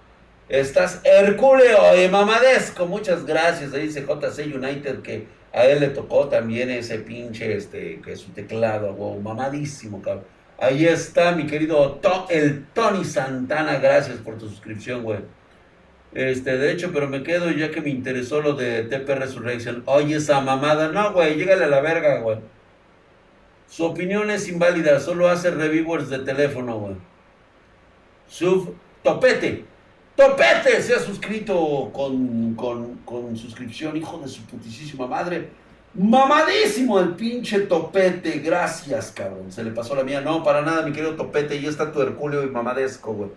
Estás hercúleo y mamadesco. Muchas gracias. Ahí dice JC United que a él le tocó también ese pinche, este, que es su teclado, güey. Mamadísimo, cabrón. Ahí está, mi querido el Tony Santana. Gracias por tu suscripción, güey. Este, de hecho, pero me quedo ya que me interesó lo de TP Resurrection. Oye, esa mamada. No, güey, llégale a la verga, güey. Su opinión es inválida, solo hace reviewers de teléfono, güey. Sub Topete. Topete se ha suscrito con, con, con suscripción, hijo de su putísima madre. Mamadísimo el pinche topete, gracias, cabrón. Se le pasó la mía. No, para nada, mi querido topete. Ya está tu Herculeo y mamadesco, güey.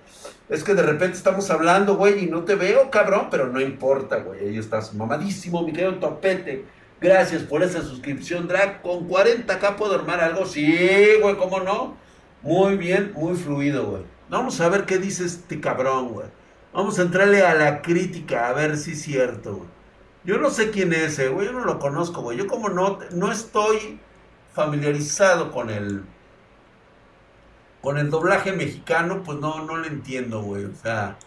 Es que de repente estamos hablando, güey, y no te veo, cabrón, pero no importa, güey. Ahí estás, mamadísimo, mi querido topete. Gracias por esa suscripción, Drag. Con 40k puedo armar algo. Sí, güey, ¿cómo no? Muy bien, muy fluido, güey. Vamos a ver qué dice este cabrón, güey. Vamos a entrarle a la crítica, a ver si es cierto. Yo no sé quién es ese, güey, yo no lo conozco, güey. Yo como no, no estoy familiarizado con el con el doblaje mexicano, pues no, no lo entiendo, güey. O sea,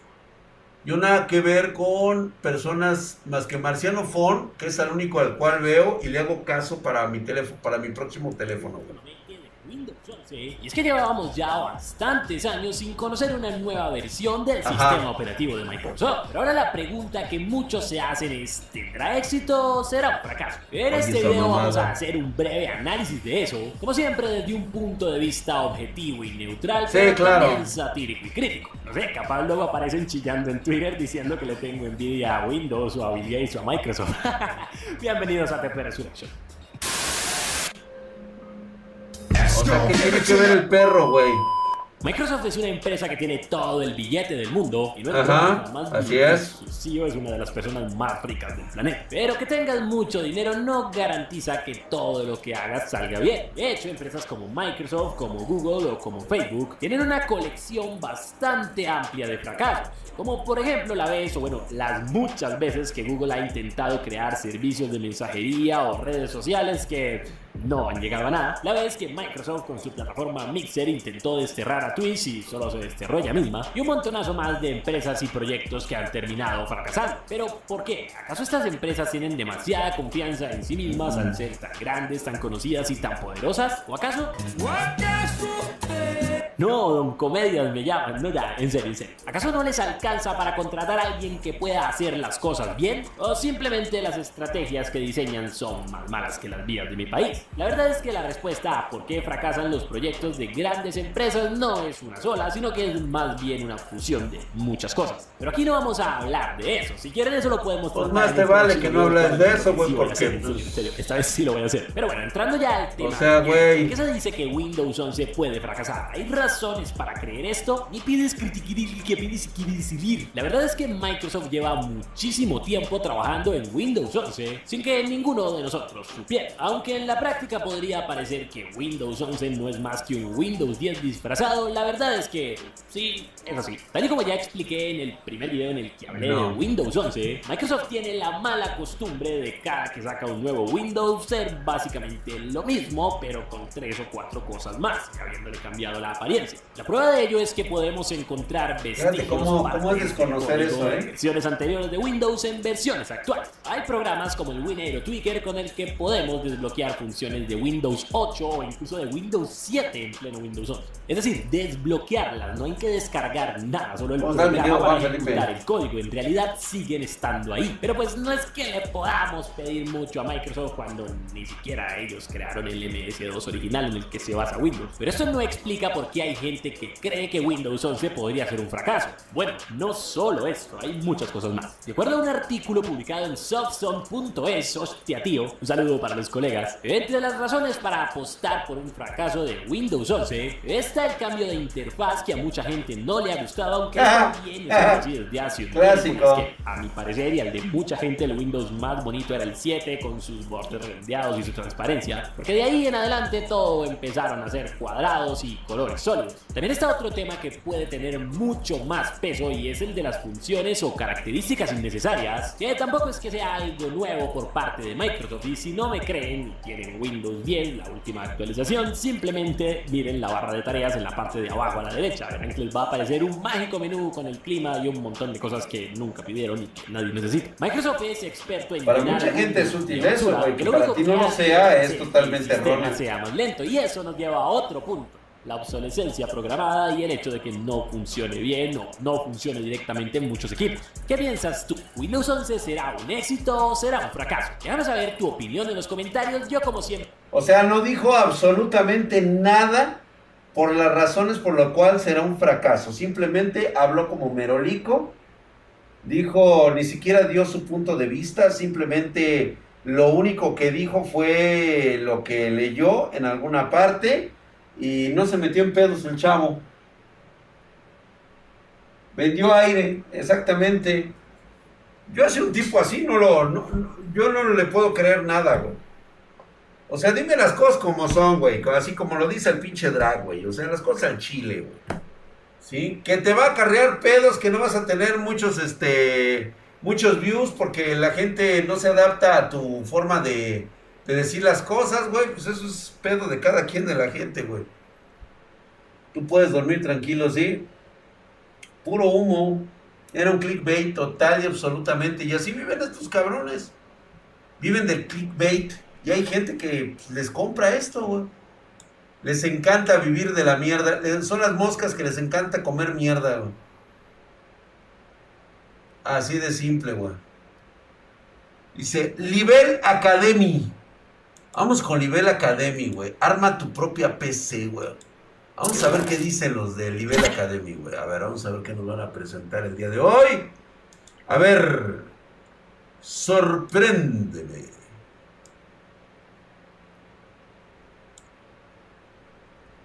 yo nada que ver con personas más que Marciano Fon, que es el único al cual veo y le hago caso para mi teléfono, para mi próximo teléfono, güey. Y es que llevábamos ya bastantes años sin conocer una nueva versión del sistema operativo de Microsoft. Pero ahora la pregunta que muchos se hacen es, ¿tendrá éxito o será un fracaso? En este video vamos a hacer un breve análisis de eso, como siempre desde un punto de vista objetivo y neutral, pero también satírico y crítico. No sé, capaz luego aparecen chillando en Twitter diciendo que le tengo envidia a Windows o a Bill Gates o a Microsoft. Bienvenidos a TP Resurrection. O sea, ¿qué tiene que ver el perro, güey? Microsoft es una empresa que tiene todo el billete del mundo y no es más así es. Su CEO es una de las personas más ricas del planeta. Pero que tengas mucho dinero no garantiza que todo lo que hagas salga bien. De hecho, empresas como Microsoft, como Google o como Facebook tienen una colección bastante amplia de fracasos. Como por ejemplo la vez, o bueno, las muchas veces que Google ha intentado crear servicios de mensajería o redes sociales que no han llegado a nada. La vez que Microsoft con su plataforma Mixer intentó desterrar a Twitch y solo se desterró ella misma. Y un montonazo más de empresas y proyectos que han terminado fracasando. Pero ¿por qué? ¿Acaso estas empresas tienen demasiada confianza en sí mismas al ser tan grandes, tan conocidas y tan poderosas? ¿O acaso? No, don Comedias me llaman, no ya, en serio, en serio. ¿Acaso no les alcanza para contratar a alguien que pueda hacer las cosas bien? ¿O simplemente las estrategias que diseñan son más malas que las vías de mi país? La verdad es que la respuesta a por qué fracasan los proyectos de grandes empresas no es una sola, sino que es más bien una fusión de muchas cosas. Pero aquí no vamos a hablar de eso. Si quieren eso lo podemos Pues más te vale que no hables de eso, güey, porque... Pues, esta vez sí lo voy a hacer. Pero bueno, entrando ya al tema. O sea, güey... qué se dice que Windows 11 puede fracasar? Hay razones para creer esto, ni pides criticar que pides decidir. La verdad es que Microsoft lleva muchísimo tiempo trabajando en Windows 11 sin que ninguno de nosotros supiera. Aunque en la práctica podría parecer que Windows 11 no es más que un Windows 10 disfrazado, la verdad es que sí, es así. Tal y como ya expliqué en el primer video en el que hablé de Windows 11, Microsoft tiene la mala costumbre de cada que saca un nuevo Windows ser básicamente lo mismo, pero con tres o cuatro cosas más, habiéndole cambiado la apariencia La prueba de ello es que podemos encontrar vestigios ¿cómo, cómo es desconocer eso, eh? versiones anteriores de Windows en versiones actuales. Hay programas como el Winero Tweaker con el que podemos desbloquear funciones de Windows 8 o incluso de Windows 7 en pleno Windows 11. Es decir, desbloquearlas, no hay que descargar nada, solo el programa para ejecutar el código. En realidad siguen estando ahí. Pero pues no es que le podamos pedir mucho a Microsoft cuando ni siquiera ellos crearon el MS2 original en el que se basa Windows. Pero eso no explica por qué hay gente que cree que Windows 11 podría ser un fracaso. Bueno, no solo esto, hay muchas cosas más. De acuerdo a un artículo publicado en softson.es, hostia tío, un saludo para los colegas, entre las razones para apostar por un fracaso de Windows 11 está el cambio de interfaz que a mucha gente no le ha gustado, aunque también es así desde hace un Clásico. que, a mi parecer y al de mucha gente, el Windows más bonito era el 7 con sus bordes redondeados y su transparencia, porque de ahí en adelante todo empezaron a ser cuadrados y colores sólidos. También está otro tema que puede tener mucho más peso y es el de las funciones o características innecesarias, que tampoco es que sea algo nuevo por parte de Microsoft y si no me creen y quieren Windows 10, la última actualización, simplemente miren la barra de tareas en la parte de abajo a la derecha, verán que les va a aparecer un mágico menú con el clima y un montón de cosas que nunca pidieron y que nadie necesita. Microsoft es experto en Para mucha gente es útil eso, que para ti no lo sea, es totalmente erróneo. sea más lento y eso nos lleva a otro punto la obsolescencia programada y el hecho de que no funcione bien o no funcione directamente en muchos equipos. ¿Qué piensas tú? ¿Windows 11 será un éxito o será un fracaso? Déjame saber tu opinión en los comentarios, yo como siempre. O sea, no dijo absolutamente nada por las razones por lo cual será un fracaso. Simplemente habló como merolico. Dijo, ni siquiera dio su punto de vista, simplemente lo único que dijo fue lo que leyó en alguna parte y no se metió en pedos el chavo. Vendió aire, exactamente. Yo hace un tipo así no lo, yo no le puedo creer nada, güey. O sea, dime las cosas como son, güey, así como lo dice el pinche drag, güey. O sea, las cosas al chile, güey. ¿Sí? Que te va a acarrear pedos, que no vas a tener muchos, este, muchos views porque la gente no se adapta a tu forma de, de decir las cosas, güey, pues eso es pedo de cada quien de la gente, güey. Tú puedes dormir tranquilo, ¿sí? Puro humo. Era un clickbait total y absolutamente. Y así viven estos cabrones. Viven del clickbait. Y hay gente que pues, les compra esto, güey. Les encanta vivir de la mierda. Son las moscas que les encanta comer mierda, güey. Así de simple, güey. Dice, Libel Academy. Vamos con Libel Academy, güey. Arma tu propia PC, güey. Vamos a ver qué dicen los de Libel Academy, güey. A ver, vamos a ver qué nos van a presentar el día de hoy. A ver. Sorpréndeme.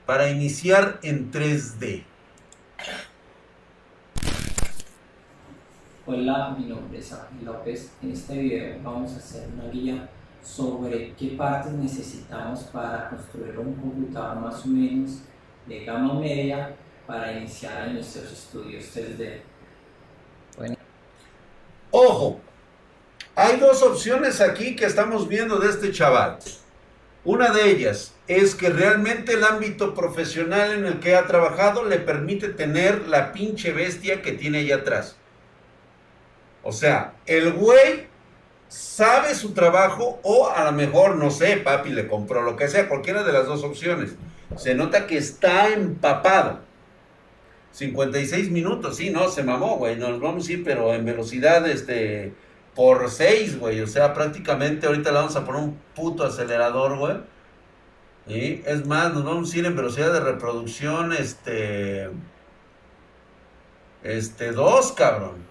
Para iniciar en 3D. Hola, mi nombre es Ángel López. En este video vamos a hacer una guía sobre qué partes necesitamos para construir un computador más o menos de gama media para iniciar en nuestros estudios 3D. Bueno. Ojo, hay dos opciones aquí que estamos viendo de este chaval. Una de ellas es que realmente el ámbito profesional en el que ha trabajado le permite tener la pinche bestia que tiene allá atrás. O sea, el güey sabe su trabajo o a lo mejor, no sé, papi le compró lo que sea, cualquiera de las dos opciones. Se nota que está empapado. 56 minutos, sí, no, se mamó, güey. Nos vamos a ir, pero en velocidad, este, por 6, güey. O sea, prácticamente ahorita le vamos a poner un puto acelerador, güey. Y es más, nos vamos a ir en velocidad de reproducción, este, este, 2, cabrón.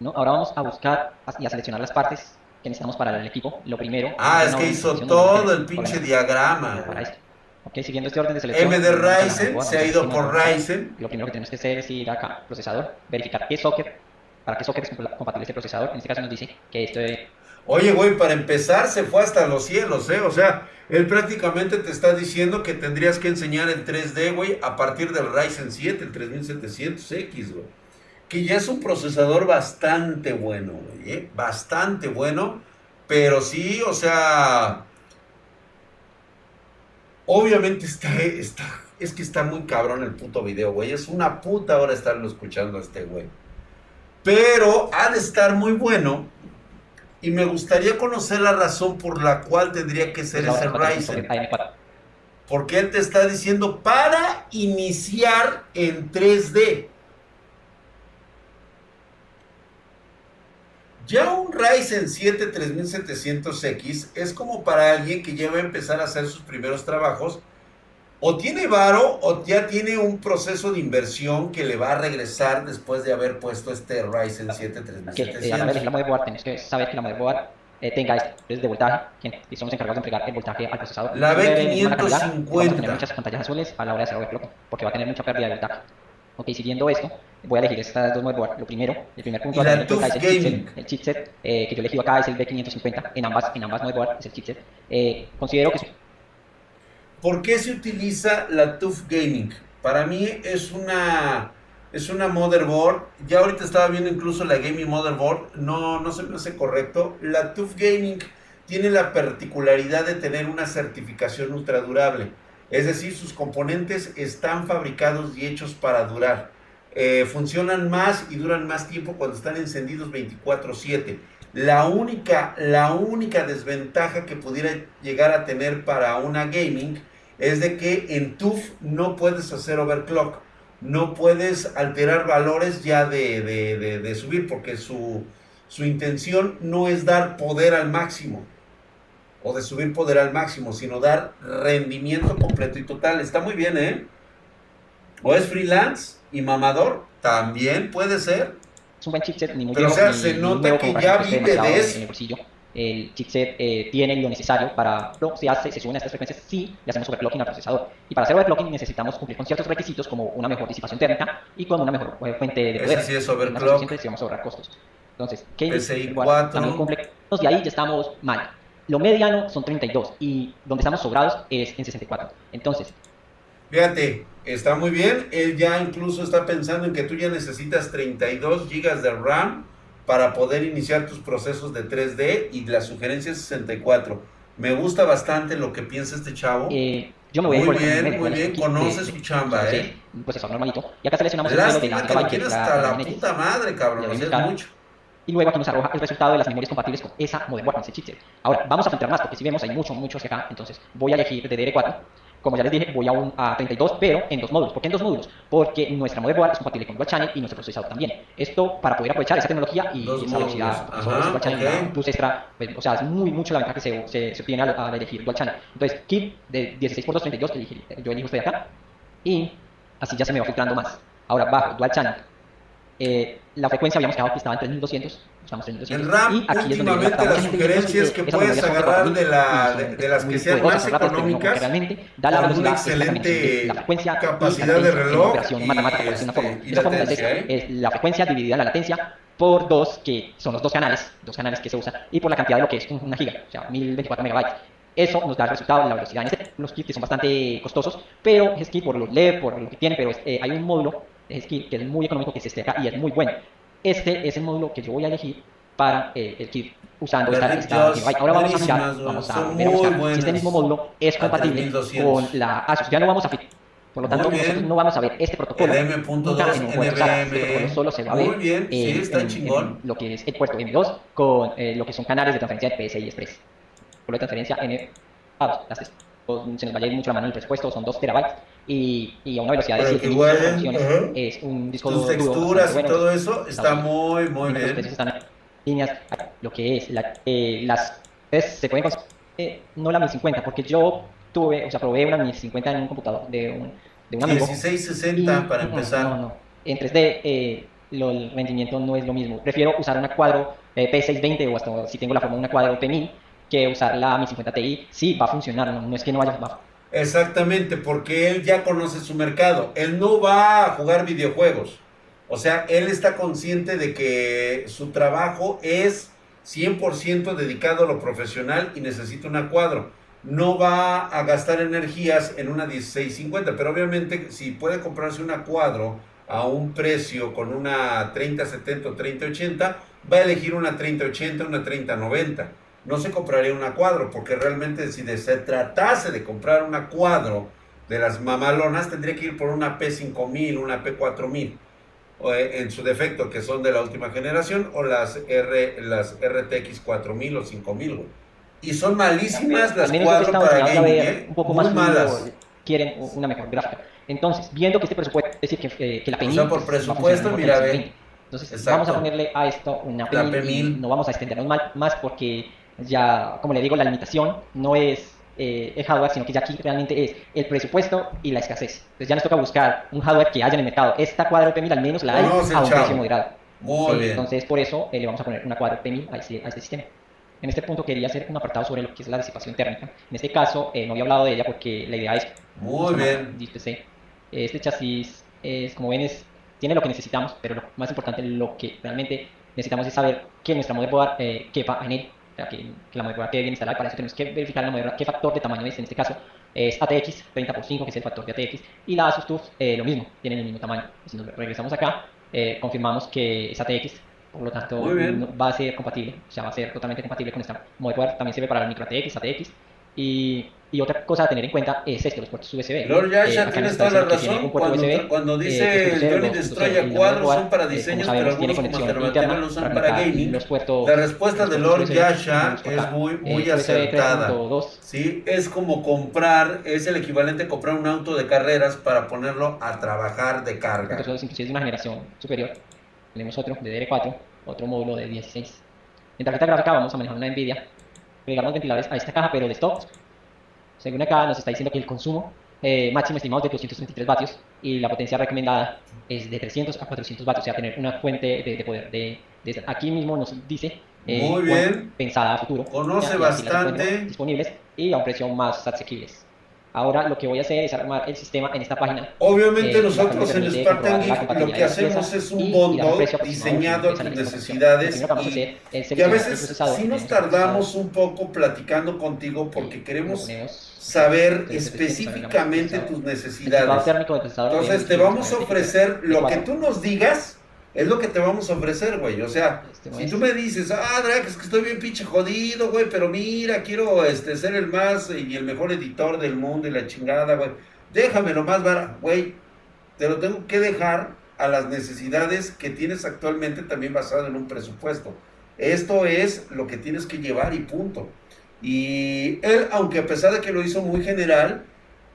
¿No? Ahora vamos a buscar y a seleccionar las partes que necesitamos para el equipo. Lo primero... Ah, es que hizo todo el pinche diagrama. Ok, siguiendo este orden de selección. M de Ryzen, se ha ido por Ryzen. Lo primero que tenemos que hacer es ir acá, procesador, verificar qué socket, para qué socket es compatible este procesador. En este caso nos dice que esto es... Oye, güey, para empezar se fue hasta los cielos, ¿eh? O sea, él prácticamente te está diciendo que tendrías que enseñar el 3D, güey, a partir del Ryzen 7, el 3700X, güey que ya es un procesador bastante bueno, güey, ¿eh? bastante bueno, pero sí, o sea, obviamente está, está Es que está muy cabrón el puto video, güey. Es una puta hora estarlo escuchando a este güey. Pero ha de estar muy bueno. Y me gustaría conocer la razón por la cual tendría que ser ese Ryzen. Porque él te está diciendo para iniciar en 3D. Ya un Ryzen 7 3700X es como para alguien que ya va a empezar a hacer sus primeros trabajos. O tiene varo o ya tiene un proceso de inversión que le va a regresar después de haber puesto este Ryzen 7 3700. Que, eh, la motherboard tienes que saber que la motherboard eh, tenga este de voltaje, y somos encargados de entregar el voltaje al procesador. La B550. Vamos a tener muchas pantallas azules a la hora de hacer overclock, porque va a tener mucha pérdida de voltaje. Ok, siguiendo esto, voy a elegir estas dos motherboards. Lo primero, el primer punto la es el chipset, el chipset eh, que yo elegido acá es el B550, en ambas, en ambas motherboards es el chipset. Eh, considero que... ¿Por qué se utiliza la TUF Gaming? Para mí es una es una motherboard. Ya ahorita estaba viendo incluso la Gaming Motherboard. No, no se me hace correcto. La TUF Gaming tiene la particularidad de tener una certificación ultra durable. Es decir, sus componentes están fabricados y hechos para durar. Eh, funcionan más y duran más tiempo cuando están encendidos 24/7. La única, la única desventaja que pudiera llegar a tener para una gaming es de que en TUF no puedes hacer overclock, no puedes alterar valores ya de, de subir porque su, su intención no es dar poder al máximo o de subir poder al máximo, sino dar rendimiento completo y total. Está muy bien, ¿eh? O es freelance y mamador, también puede ser. Es un buen chipset, ni muy Pero o sea, se nota que ya vive de eso. En el bolsillo. El chipset eh, tiene lo necesario para, no, se hace, se suben a estas frecuencias, sí, le hacemos overclocking al procesador. Y para hacer overclocking necesitamos cumplir con ciertos requisitos como una mejor disipación térmica y con una mejor eh, fuente de poder. Ese sí es overclock. Si vamos a ahorrar costos. Entonces, ¿qué PCI 4. también cumple. Y ahí ya estamos mal. Lo mediano son 32 y donde estamos sobrados es en 64. Entonces, fíjate, está muy bien. Él ya incluso está pensando en que tú ya necesitas 32 GB de RAM para poder iniciar tus procesos de 3D y la sugerencia es 64. Me gusta bastante lo que piensa este chavo. Eh, yo me voy muy bien, muy bien, conoce su chamba, ¿eh? Un procesador normalito. Y acá seleccionamos el modelo de la que lo quieres hasta la, puta madre, cabrón. Es mucho y luego aquí nos arroja el resultado de las memorias compatibles con esa con ese chipset. Ahora, vamos a filtrar más, porque si vemos hay mucho, mucho hacia acá, entonces voy a elegir DDR4. Como ya les dije, voy a, un, a 32, pero en dos módulos. ¿Por qué en dos módulos? Porque nuestra motherboard es compatible con Dual Channel y nuestro procesador también. Esto para poder aprovechar esa tecnología y esa velocidad. Dual Channel, plus extra, pues, o sea, es muy mucho la ventaja que se, se, se obtiene al, al, elegir Dual Channel. Entonces, kit de 16x232, que yo elijo este de acá, y así ya se me va filtrando más. Ahora, bajo Dual Channel, eh, la frecuencia habíamos quedado que estaba en 3200, estamos en 3200. El RAM, y aquí últimamente es la sugerencia es que puedes agarrar de, la, de, de las que sean más económicas, realmente da la velocidad, una excelente la frecuencia capacidad de reloj y, matemática, este, y, es, ¿eh? es la frecuencia dividida la latencia por dos, que son los dos canales, dos canales que se usan, y por la cantidad de lo que es una giga, o sea, 1024 megabytes. Eso nos da el resultado de la velocidad. En este, los kits son bastante costosos, pero es que por los LED, por lo que tiene, pero eh, hay un módulo que es muy económico, que es este acá, y es muy bueno. Este es el módulo que yo voy a elegir para eh, el kit usando esta, esta Ahora vamos a mirar, vamos a ver si este mismo módulo es compatible con la ASUS. Ya no vamos a por lo tanto, nosotros no vamos a ver este protocolo. El M.2 Este protocolo solo se va a ver Muy bien, sí, está en, chingón. En lo que es el puerto M2 con eh, lo que son canales de transferencia de PCI Express. Por la transferencia N. Ah, las tres. Se nos va a ir mucho la mano el presupuesto, son 2 terabytes y, y a una velocidad de 7000 funciones. Es un disco Tus duro. texturas y todo eso está muy, muy bien. Están líneas, lo que es, la, eh, las, se pueden eh, no la 1050, porque yo tuve, o sea, probé una 1050 en un computador de un, de un amigo. 1660 para empezar. No, no, en 3D eh, lo, el rendimiento no es lo mismo. Prefiero usar una cuadro eh, P620 o hasta si tengo la forma de una cuadro P1000 que usar la 1050 Ti. Sí, va a funcionar, no, no es que no vaya Exactamente, porque él ya conoce su mercado. Él no va a jugar videojuegos. O sea, él está consciente de que su trabajo es 100% dedicado a lo profesional y necesita una cuadro. No va a gastar energías en una 1650, pero obviamente si puede comprarse una cuadro a un precio con una 3070 o 3080, va a elegir una 3080, una 3090 no se compraría una cuadro, porque realmente si se tratase de comprar una cuadro de las mamalonas, tendría que ir por una P5000, una P4000, o, eh, en su defecto, que son de la última generación, o las, R, las RTX 4000 o 5000, güey. Y son malísimas las estamos para gaming, ¿eh? un poco Muy más malas. quieren una mejor gráfica. Entonces, viendo que este presupuesto, es decir, que, eh, que la O P1000 sea, por pues, presupuesto, mira, ve. 620. Entonces, Exacto. vamos a ponerle a esto una La P1000 y P1000. no vamos a extendernos más porque ya, como le digo, la limitación no es eh, el hardware, sino que ya aquí realmente es el presupuesto y la escasez. Entonces ya nos toca buscar un hardware que haya en el mercado. Esta cuadro P1000 al menos la hay a un precio moderado. Muy bien. Entonces, por eso eh, le vamos a poner una cuadro P1000 a este, a este sistema. En este punto quería hacer un apartado sobre lo que es la disipación térmica. En este caso, eh, no había hablado de ella porque la idea es... Muy bien. Díspese. Este chasis, es, como ven, es, tiene lo que necesitamos, pero lo más importante, lo que realmente necesitamos es saber que nuestra motherboard eh, quepa en él. Sea, que, la motherboard quede bien instalada. Para eso tenemos que verificar la motherboard, qué factor de tamaño es. En este caso, es ATX 30x5, que es el factor de ATX. Y la Asus TUF, eh, lo mismo, tienen el mismo tamaño. Si nos regresamos acá, eh, confirmamos que es ATX, por lo tanto va a ser compatible, o sea, va a ser totalmente compatible con esta motherboard. También sirve para el micro ATX, ATX. Y, y otra cosa a tener en cuenta es esto, los puertos USB. Lord Eh, Yasha, acá tienes toda la razón. Cuando, USB, cuando eh, dice que Johnny los- los- cuadros son para eh, diseños, pero algunos como alternativa lo usan para gaming. Los puertos, La respuesta los de Lord USB, Yasha es muy, muy Eh, acertada. 3.2, Sí, es como comprar, es el equivalente a comprar un auto de carreras para ponerlo a trabajar de carga. Entonces, inclusive es de una generación superior. Tenemos otro de DDR4, otro módulo de 16. En tarjeta gráfica vamos a manejar una NVIDIA. Agregamos ventiladores a esta caja, pero de stock. Según acá nos está diciendo que el consumo eh, máximo estimado es de 233 vatios y la potencia recomendada es de 300 a 400 vatios, o sea, tener una fuente de, de poder de, de- Aquí mismo nos dice eh, Muy bien. pensada a futuro. Conoce Ya, bastante. disponibles y a un precio más asequibles. Ahora lo que voy a hacer es armar el sistema en esta página Obviamente eh, nosotros en Spartan lo que hacemos es un bundle diseñado a tus necesidades y que a veces sí nos tardamos un poco platicando contigo porque queremos saber específicamente tus necesidades. Entonces te vamos a 24, ofrecer lo que 24. tú nos digas, es lo que te vamos a ofrecer, güey. O sea, Este si tú me dices, ah, Drake, es que estoy bien pinche jodido, güey, pero mira, quiero este, ser el más y el mejor editor del mundo y la chingada, güey. Déjamelo más barato, güey. Te lo tengo que dejar a las necesidades que tienes actualmente también basado en un presupuesto. Esto es lo que tienes que llevar y punto. Y él, aunque a pesar de que lo hizo muy general,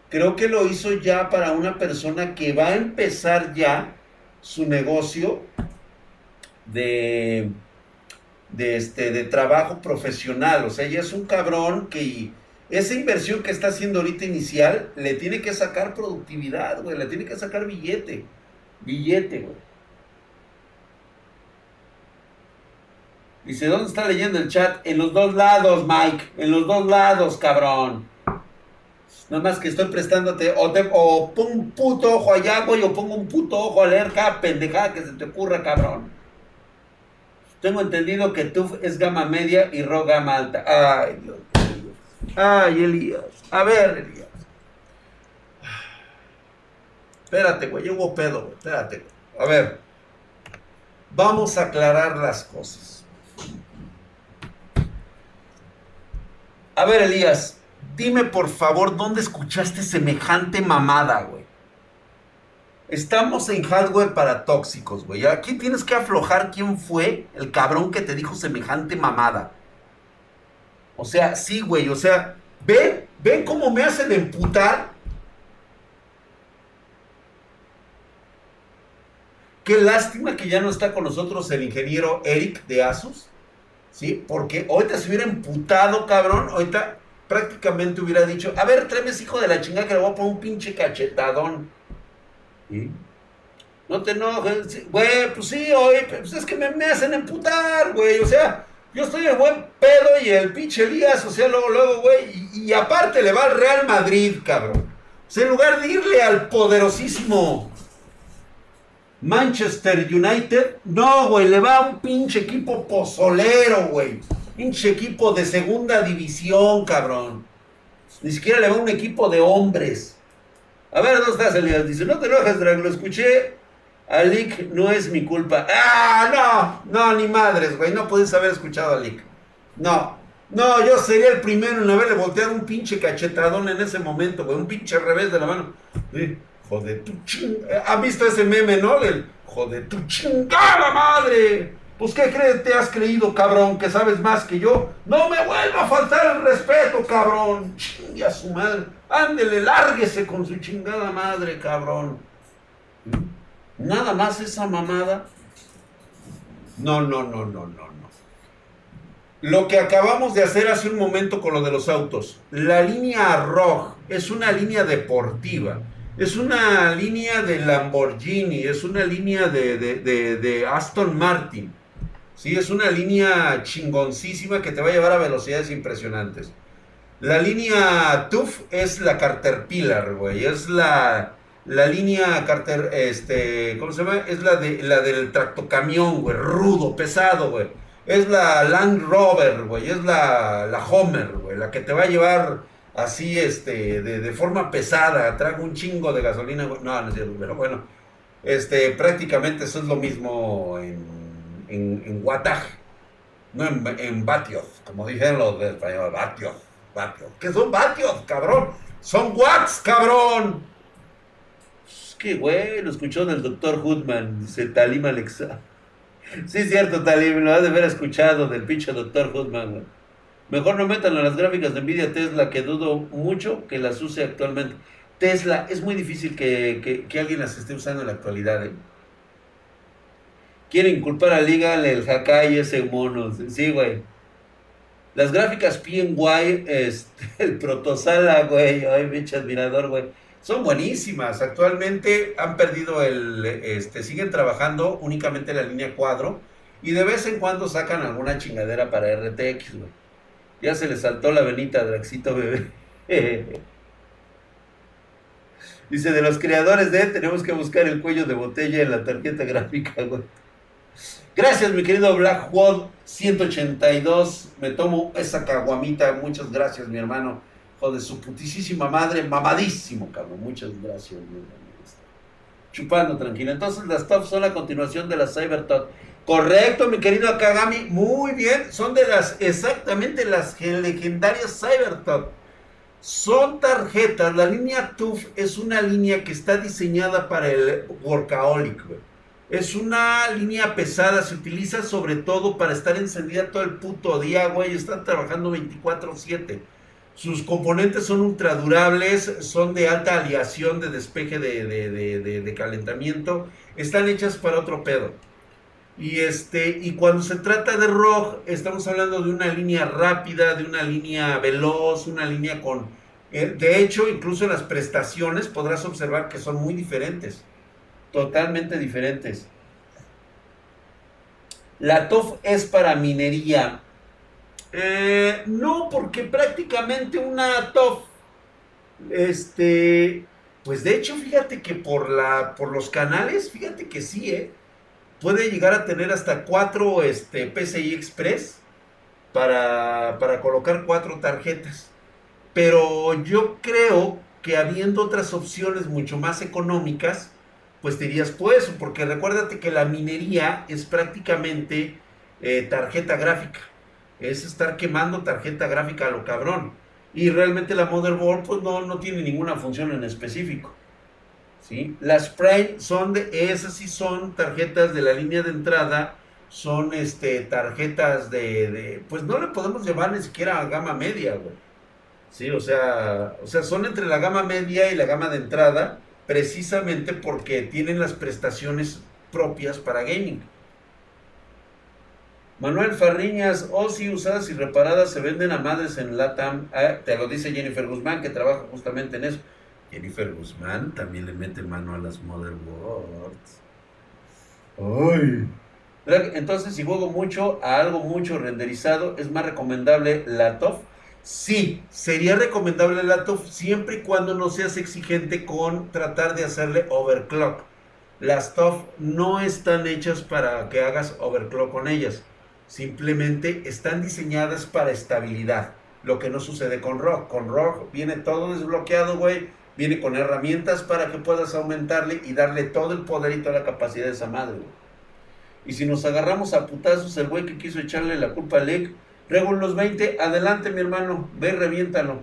creo que lo hizo ya para una persona que va a empezar ya su negocio de, de, este, de trabajo profesional. O sea, ya es un cabrón que esa inversión que está haciendo ahorita inicial le tiene que sacar productividad, güey, le tiene que sacar billete. Billete, güey. Dice, ¿dónde está leyendo el chat? En los dos lados, Mike. En los dos lados, cabrón. Nada más que estoy prestándote, o, te, o pongo un puto ojo allá, güey, o pongo un puto ojo a leer cada pendejada que se te ocurra, cabrón. Tengo entendido que TUF es gama media y RO gama alta. Ay, Dios. Ay, Elías. A ver, Elías. Espérate, güey, hubo pedo, güey. Espérate. güey. A ver. Vamos a aclarar las cosas. A ver, Elías, dime por favor dónde escuchaste semejante mamada, güey. Estamos en hardware para tóxicos, güey. Aquí tienes que aflojar quién fue el cabrón que te dijo semejante mamada. O sea, sí, güey, o sea, ven, ven cómo me hacen emputar. Qué lástima que ya no está con nosotros el ingeniero Eric de Asus. ¿Sí? Porque ahorita se hubiera emputado, cabrón. Ahorita prácticamente hubiera dicho, a ver, tráeme ese hijo de la chingada que le voy a poner un pinche cachetadón. No te enojes, güey, pues sí, oye, pues es que me, me hacen emputar, güey. O sea, yo estoy en buen pedo y el pinche Elías, o sea, luego, luego, güey. Y, y aparte le va al Real Madrid, cabrón. O sea, en lugar de irle al poderosísimo Manchester United, no, güey, le va a un pinche equipo pozolero, güey. Pinche equipo de segunda división, cabrón. Ni siquiera le va un equipo de hombres. A ver, ¿dónde estás, Elías? Dice, no te enojes, Drag, lo escuché. A Lick no es mi culpa. ¡Ah, no! No, ni madres, güey. No puedes haber escuchado a Lick. No. No, yo sería el primero en haberle volteado un pinche cachetadón en ese momento, güey. Un pinche revés de la mano. Sí, Joder, tu ching... ¿Han visto ese meme, no? Del joder, tu chingada madre. Pues, ¿qué crees? ¿Te has creído, cabrón? Que sabes más que yo. No me vuelva a faltar el respeto, cabrón. Chingue a su madre. Ándele, lárguese con su chingada madre, cabrón. Nada más esa mamada. No, no, no, no, no, no. Lo que acabamos de hacer hace un momento con lo de los autos. La línea ROG es una línea deportiva. Es una línea de Lamborghini, es una línea de, de- de- de Aston Martin. Sí, es una línea chingoncísima que te va a llevar a velocidades impresionantes. La línea TUF es la Caterpillar, güey. Es la, la línea Carter, este, ¿cómo se llama? Es la, de, la del tractocamión, güey. Rudo, pesado, güey. Es la Land Rover, güey. Es la, la Homer, güey. La que te va a llevar así, este, de, de forma pesada. Traga un chingo de gasolina, güey. No, no es cierto, pero bueno. Este, prácticamente eso es lo mismo en, en, en wattaje. No en, en vatios, como dicen los de español, vatios, vatios. ¿Qué son vatios, cabrón? Son watts, cabrón. Es que, güey, lo escuchó del doctor Hoodman, dice Talim Alexa. Sí, es cierto, Talim, lo has de haber escuchado del pinche doctor Hoodman, güey. Mejor no metan a las gráficas de Nvidia Tesla, que dudo mucho que las use actualmente. Tesla, es muy difícil que, que- que alguien las esté usando en la actualidad, ¿eh? Quieren culpar a Liga el Hakai ese mono. Sí, güey. Las gráficas PNY, este, el Protosala, güey, ay, pinche admirador, güey. Son buenísimas. Actualmente han perdido el, este, siguen trabajando únicamente la línea cuadro y de vez en cuando sacan alguna chingadera para RTX, güey. Ya se le saltó la venita a Draxito Bebé. Dice, de los creadores de, tenemos que buscar el cuello de botella en la tarjeta gráfica, güey. Gracias, mi querido Black Wall 182. Me tomo esa caguamita. Muchas gracias, mi hermano. Joder, su putísima madre. Mamadísimo, cabrón. Muchas gracias, mi hermano. Chupando tranquilo. Entonces, las top son la continuación de las Cybertot. Correcto, mi querido Akagami. Muy bien. Son de las, exactamente las ge- legendarias Cybertot. Son tarjetas. La línea TUF es una línea que está diseñada para el workaholic, güey. Es una línea pesada, se utiliza sobre todo para estar encendida todo el puto día, güey. Están trabajando 24/7. Sus componentes son ultradurables, son de alta aleación de despeje de, de- de- calentamiento. Están hechas para otro pedo. Y este, y cuando se trata de ROG, estamos hablando de una línea rápida, de una línea veloz, una línea con. eh, de hecho, incluso las prestaciones podrás observar que son muy diferentes totalmente diferentes. La TOF es para minería. Eh, no, porque prácticamente una TOF, este, pues de hecho, fíjate que por la, por los canales, fíjate que sí, eh, puede llegar a tener hasta cuatro, este, PCI Express para, para colocar cuatro tarjetas. Pero yo creo que habiendo otras opciones mucho más económicas, pues te irías por eso, porque recuérdate que la minería es prácticamente eh, tarjeta gráfica, es estar quemando tarjeta gráfica a lo cabrón, y realmente la motherboard pues no, no tiene ninguna función en específico. ¿sí? Las Prime son de, esas sí son tarjetas de la línea de entrada, son este, tarjetas de, pues no le podemos llevar ni siquiera a gama media, güey. Sí, o sea, o sea, son entre la gama media y la gama de entrada, precisamente porque tienen las prestaciones propias para gaming. Manuel Farriñas, o si usadas y reparadas se venden a madres en Latam. Ah, te lo dice Jennifer Guzmán, que trabaja justamente en eso. Jennifer Guzmán también le mete mano a las motherboards. Ay. Entonces, si juego mucho a algo mucho renderizado, ¿es más recomendable la TOF? Sí, sería recomendable la TOF siempre y cuando no seas exigente con tratar de hacerle overclock. Las TOF no están hechas para que hagas overclock con ellas. Simplemente están diseñadas para estabilidad. Lo que no sucede con ROG. Con ROG viene todo desbloqueado, güey. Viene con herramientas para que puedas aumentarle y darle todo el poder y toda la capacidad de esa madre, güey. Y si nos agarramos a putazos, el güey que quiso echarle la culpa a Lek Luego los 20, adelante mi hermano, ve reviéntalo.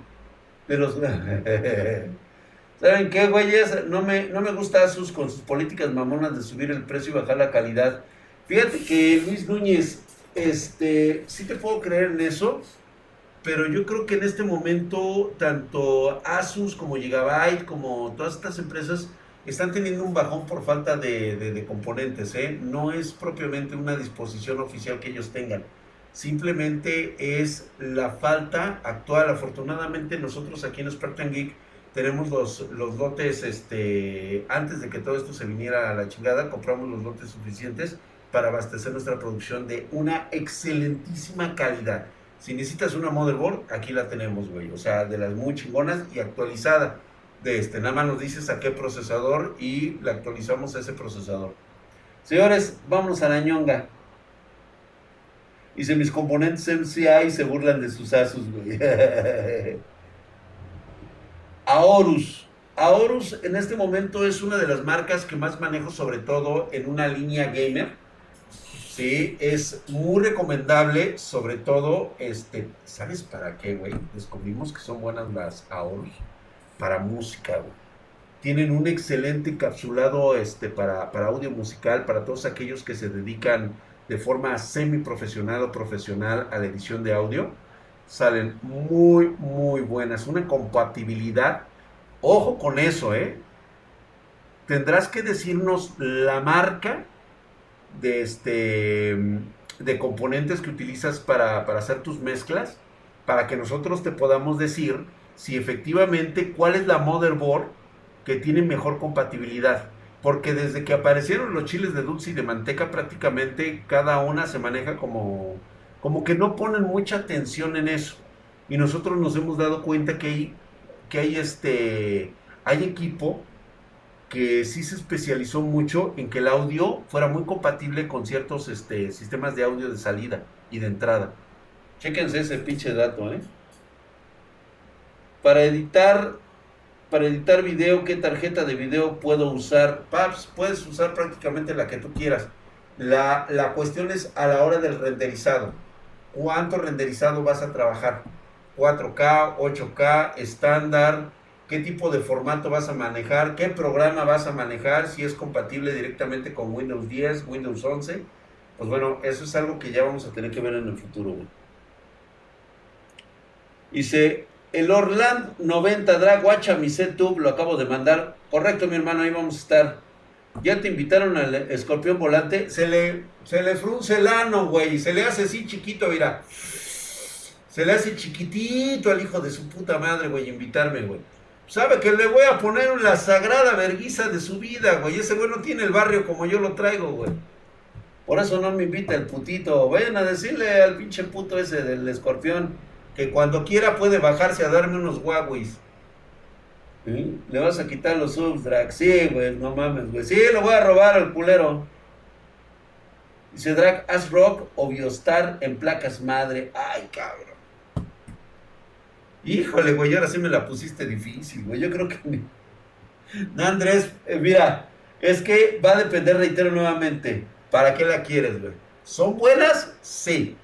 De los... ¿Saben qué, güeyes? No me, no me gusta sus con sus políticas mamonas de subir el precio y bajar la calidad. Fíjate que Luis Núñez, este, sí te puedo creer en eso, pero yo creo que en este momento tanto Asus como Gigabyte, como todas estas empresas, están teniendo un bajón por falta de, de- de componentes. ¿eh? No es propiamente una disposición oficial que ellos tengan. Simplemente es la falta actual. Afortunadamente nosotros aquí en Spartan Geek tenemos los, los lotes, este, antes de que todo esto se viniera a la chingada, compramos los lotes suficientes para abastecer nuestra producción de una excelentísima calidad. Si necesitas una motherboard, aquí la tenemos, güey. O sea, de las muy chingonas y actualizada. De este, nada más nos dices a qué procesador y le actualizamos a ese procesador. Señores, vámonos a la ñonga. Dice, mis componentes MCI se burlan de sus Asus, güey. Aorus. Aorus en este momento es una de las marcas que más manejo, sobre todo en una línea gamer. Sí, es muy recomendable, sobre todo, este, ¿sabes para qué, güey? Descubrimos que son buenas las Aorus para música, güey. Tienen un excelente encapsulado este, para, para audio musical, para todos aquellos que se dedican de forma semi-profesional o profesional a la edición de audio. Salen muy, muy buenas. Una compatibilidad. Ojo con eso, ¿eh? Tendrás que decirnos la marca de, este, de componentes que utilizas para, para hacer tus mezclas, para que nosotros te podamos decir si efectivamente cuál es la motherboard que tiene mejor compatibilidad. Porque desde que aparecieron los chiles de dulce y de manteca, prácticamente cada una se maneja como, como que no ponen mucha atención en eso. Y nosotros nos hemos dado cuenta que hay, que hay, este, hay equipo que sí se especializó mucho en que el audio fuera muy compatible con ciertos este, sistemas de audio de salida y de entrada. Chéquense ese pinche dato, ¿eh? Para editar, para editar video, ¿qué tarjeta de video puedo usar? Paps, puedes usar prácticamente la que tú quieras. La, la cuestión es a la hora del renderizado. ¿Cuánto renderizado vas a trabajar? 4K, 8K, estándar, qué tipo de formato vas a manejar, qué programa vas a manejar, si es compatible directamente con Windows 10, Windows 11. Pues bueno, eso es algo que ya vamos a tener que ver en el futuro. Dice, el Orland 90 Drag, guacha mi setup, lo acabo de mandar. Correcto, mi hermano, ahí vamos a estar. Ya te invitaron al escorpión volante. Se le, se le frunce el ano, güey. Se le hace así chiquito, mira. Se le hace chiquitito al hijo de su puta madre, güey, invitarme, güey. Sabe que le voy a poner la sagrada verguiza de su vida, güey. Ese güey no tiene el barrio como yo lo traigo, güey. Por eso no me invita el putito. Vayan a decirle al pinche puto ese del escorpión que cuando quiera puede bajarse a darme unos guaguis. ¿Sí? Le vas a quitar los subs, Drag. Sí, güey, no mames, güey. Sí, lo voy a robar al culero. Dice Drag, haz rock o Biostar en placas madre. Ay, cabrón. Híjole, güey, ahora sí me la pusiste difícil, güey. Yo creo que. No, Andrés, eh, mira, es que va a depender, reitero nuevamente, ¿para qué la quieres, güey? ¿Son buenas? Sí.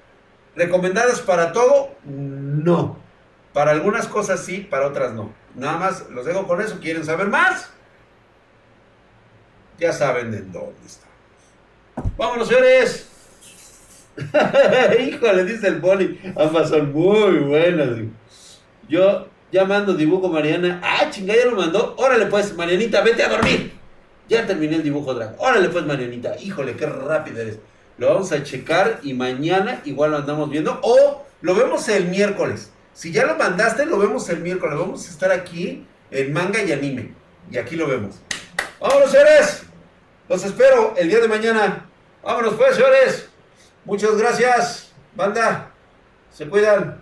¿Recomendadas para todo? No. Para algunas cosas sí, para otras no. Nada más los dejo con eso. ¿Quieren saber más? Ya saben de dónde estamos. Vámonos, señores. Híjole, dice el boli. Ambas son muy buenas. Yo ya mando dibujo, Mariana. Ah, chinga, ya lo mandó. Órale, pues, Marianita, vete a dormir. Ya terminé el dibujo, Drag. Órale, pues, Marianita. Híjole, qué rápida eres. Lo vamos a checar y mañana igual lo andamos viendo. O lo vemos el miércoles. Si ya lo mandaste, lo vemos el miércoles. Vamos a estar aquí en manga y anime. Y aquí lo vemos. Vámonos, señores. Los espero el día de mañana. Vámonos, pues, señores. Muchas gracias. Banda. Se cuidan.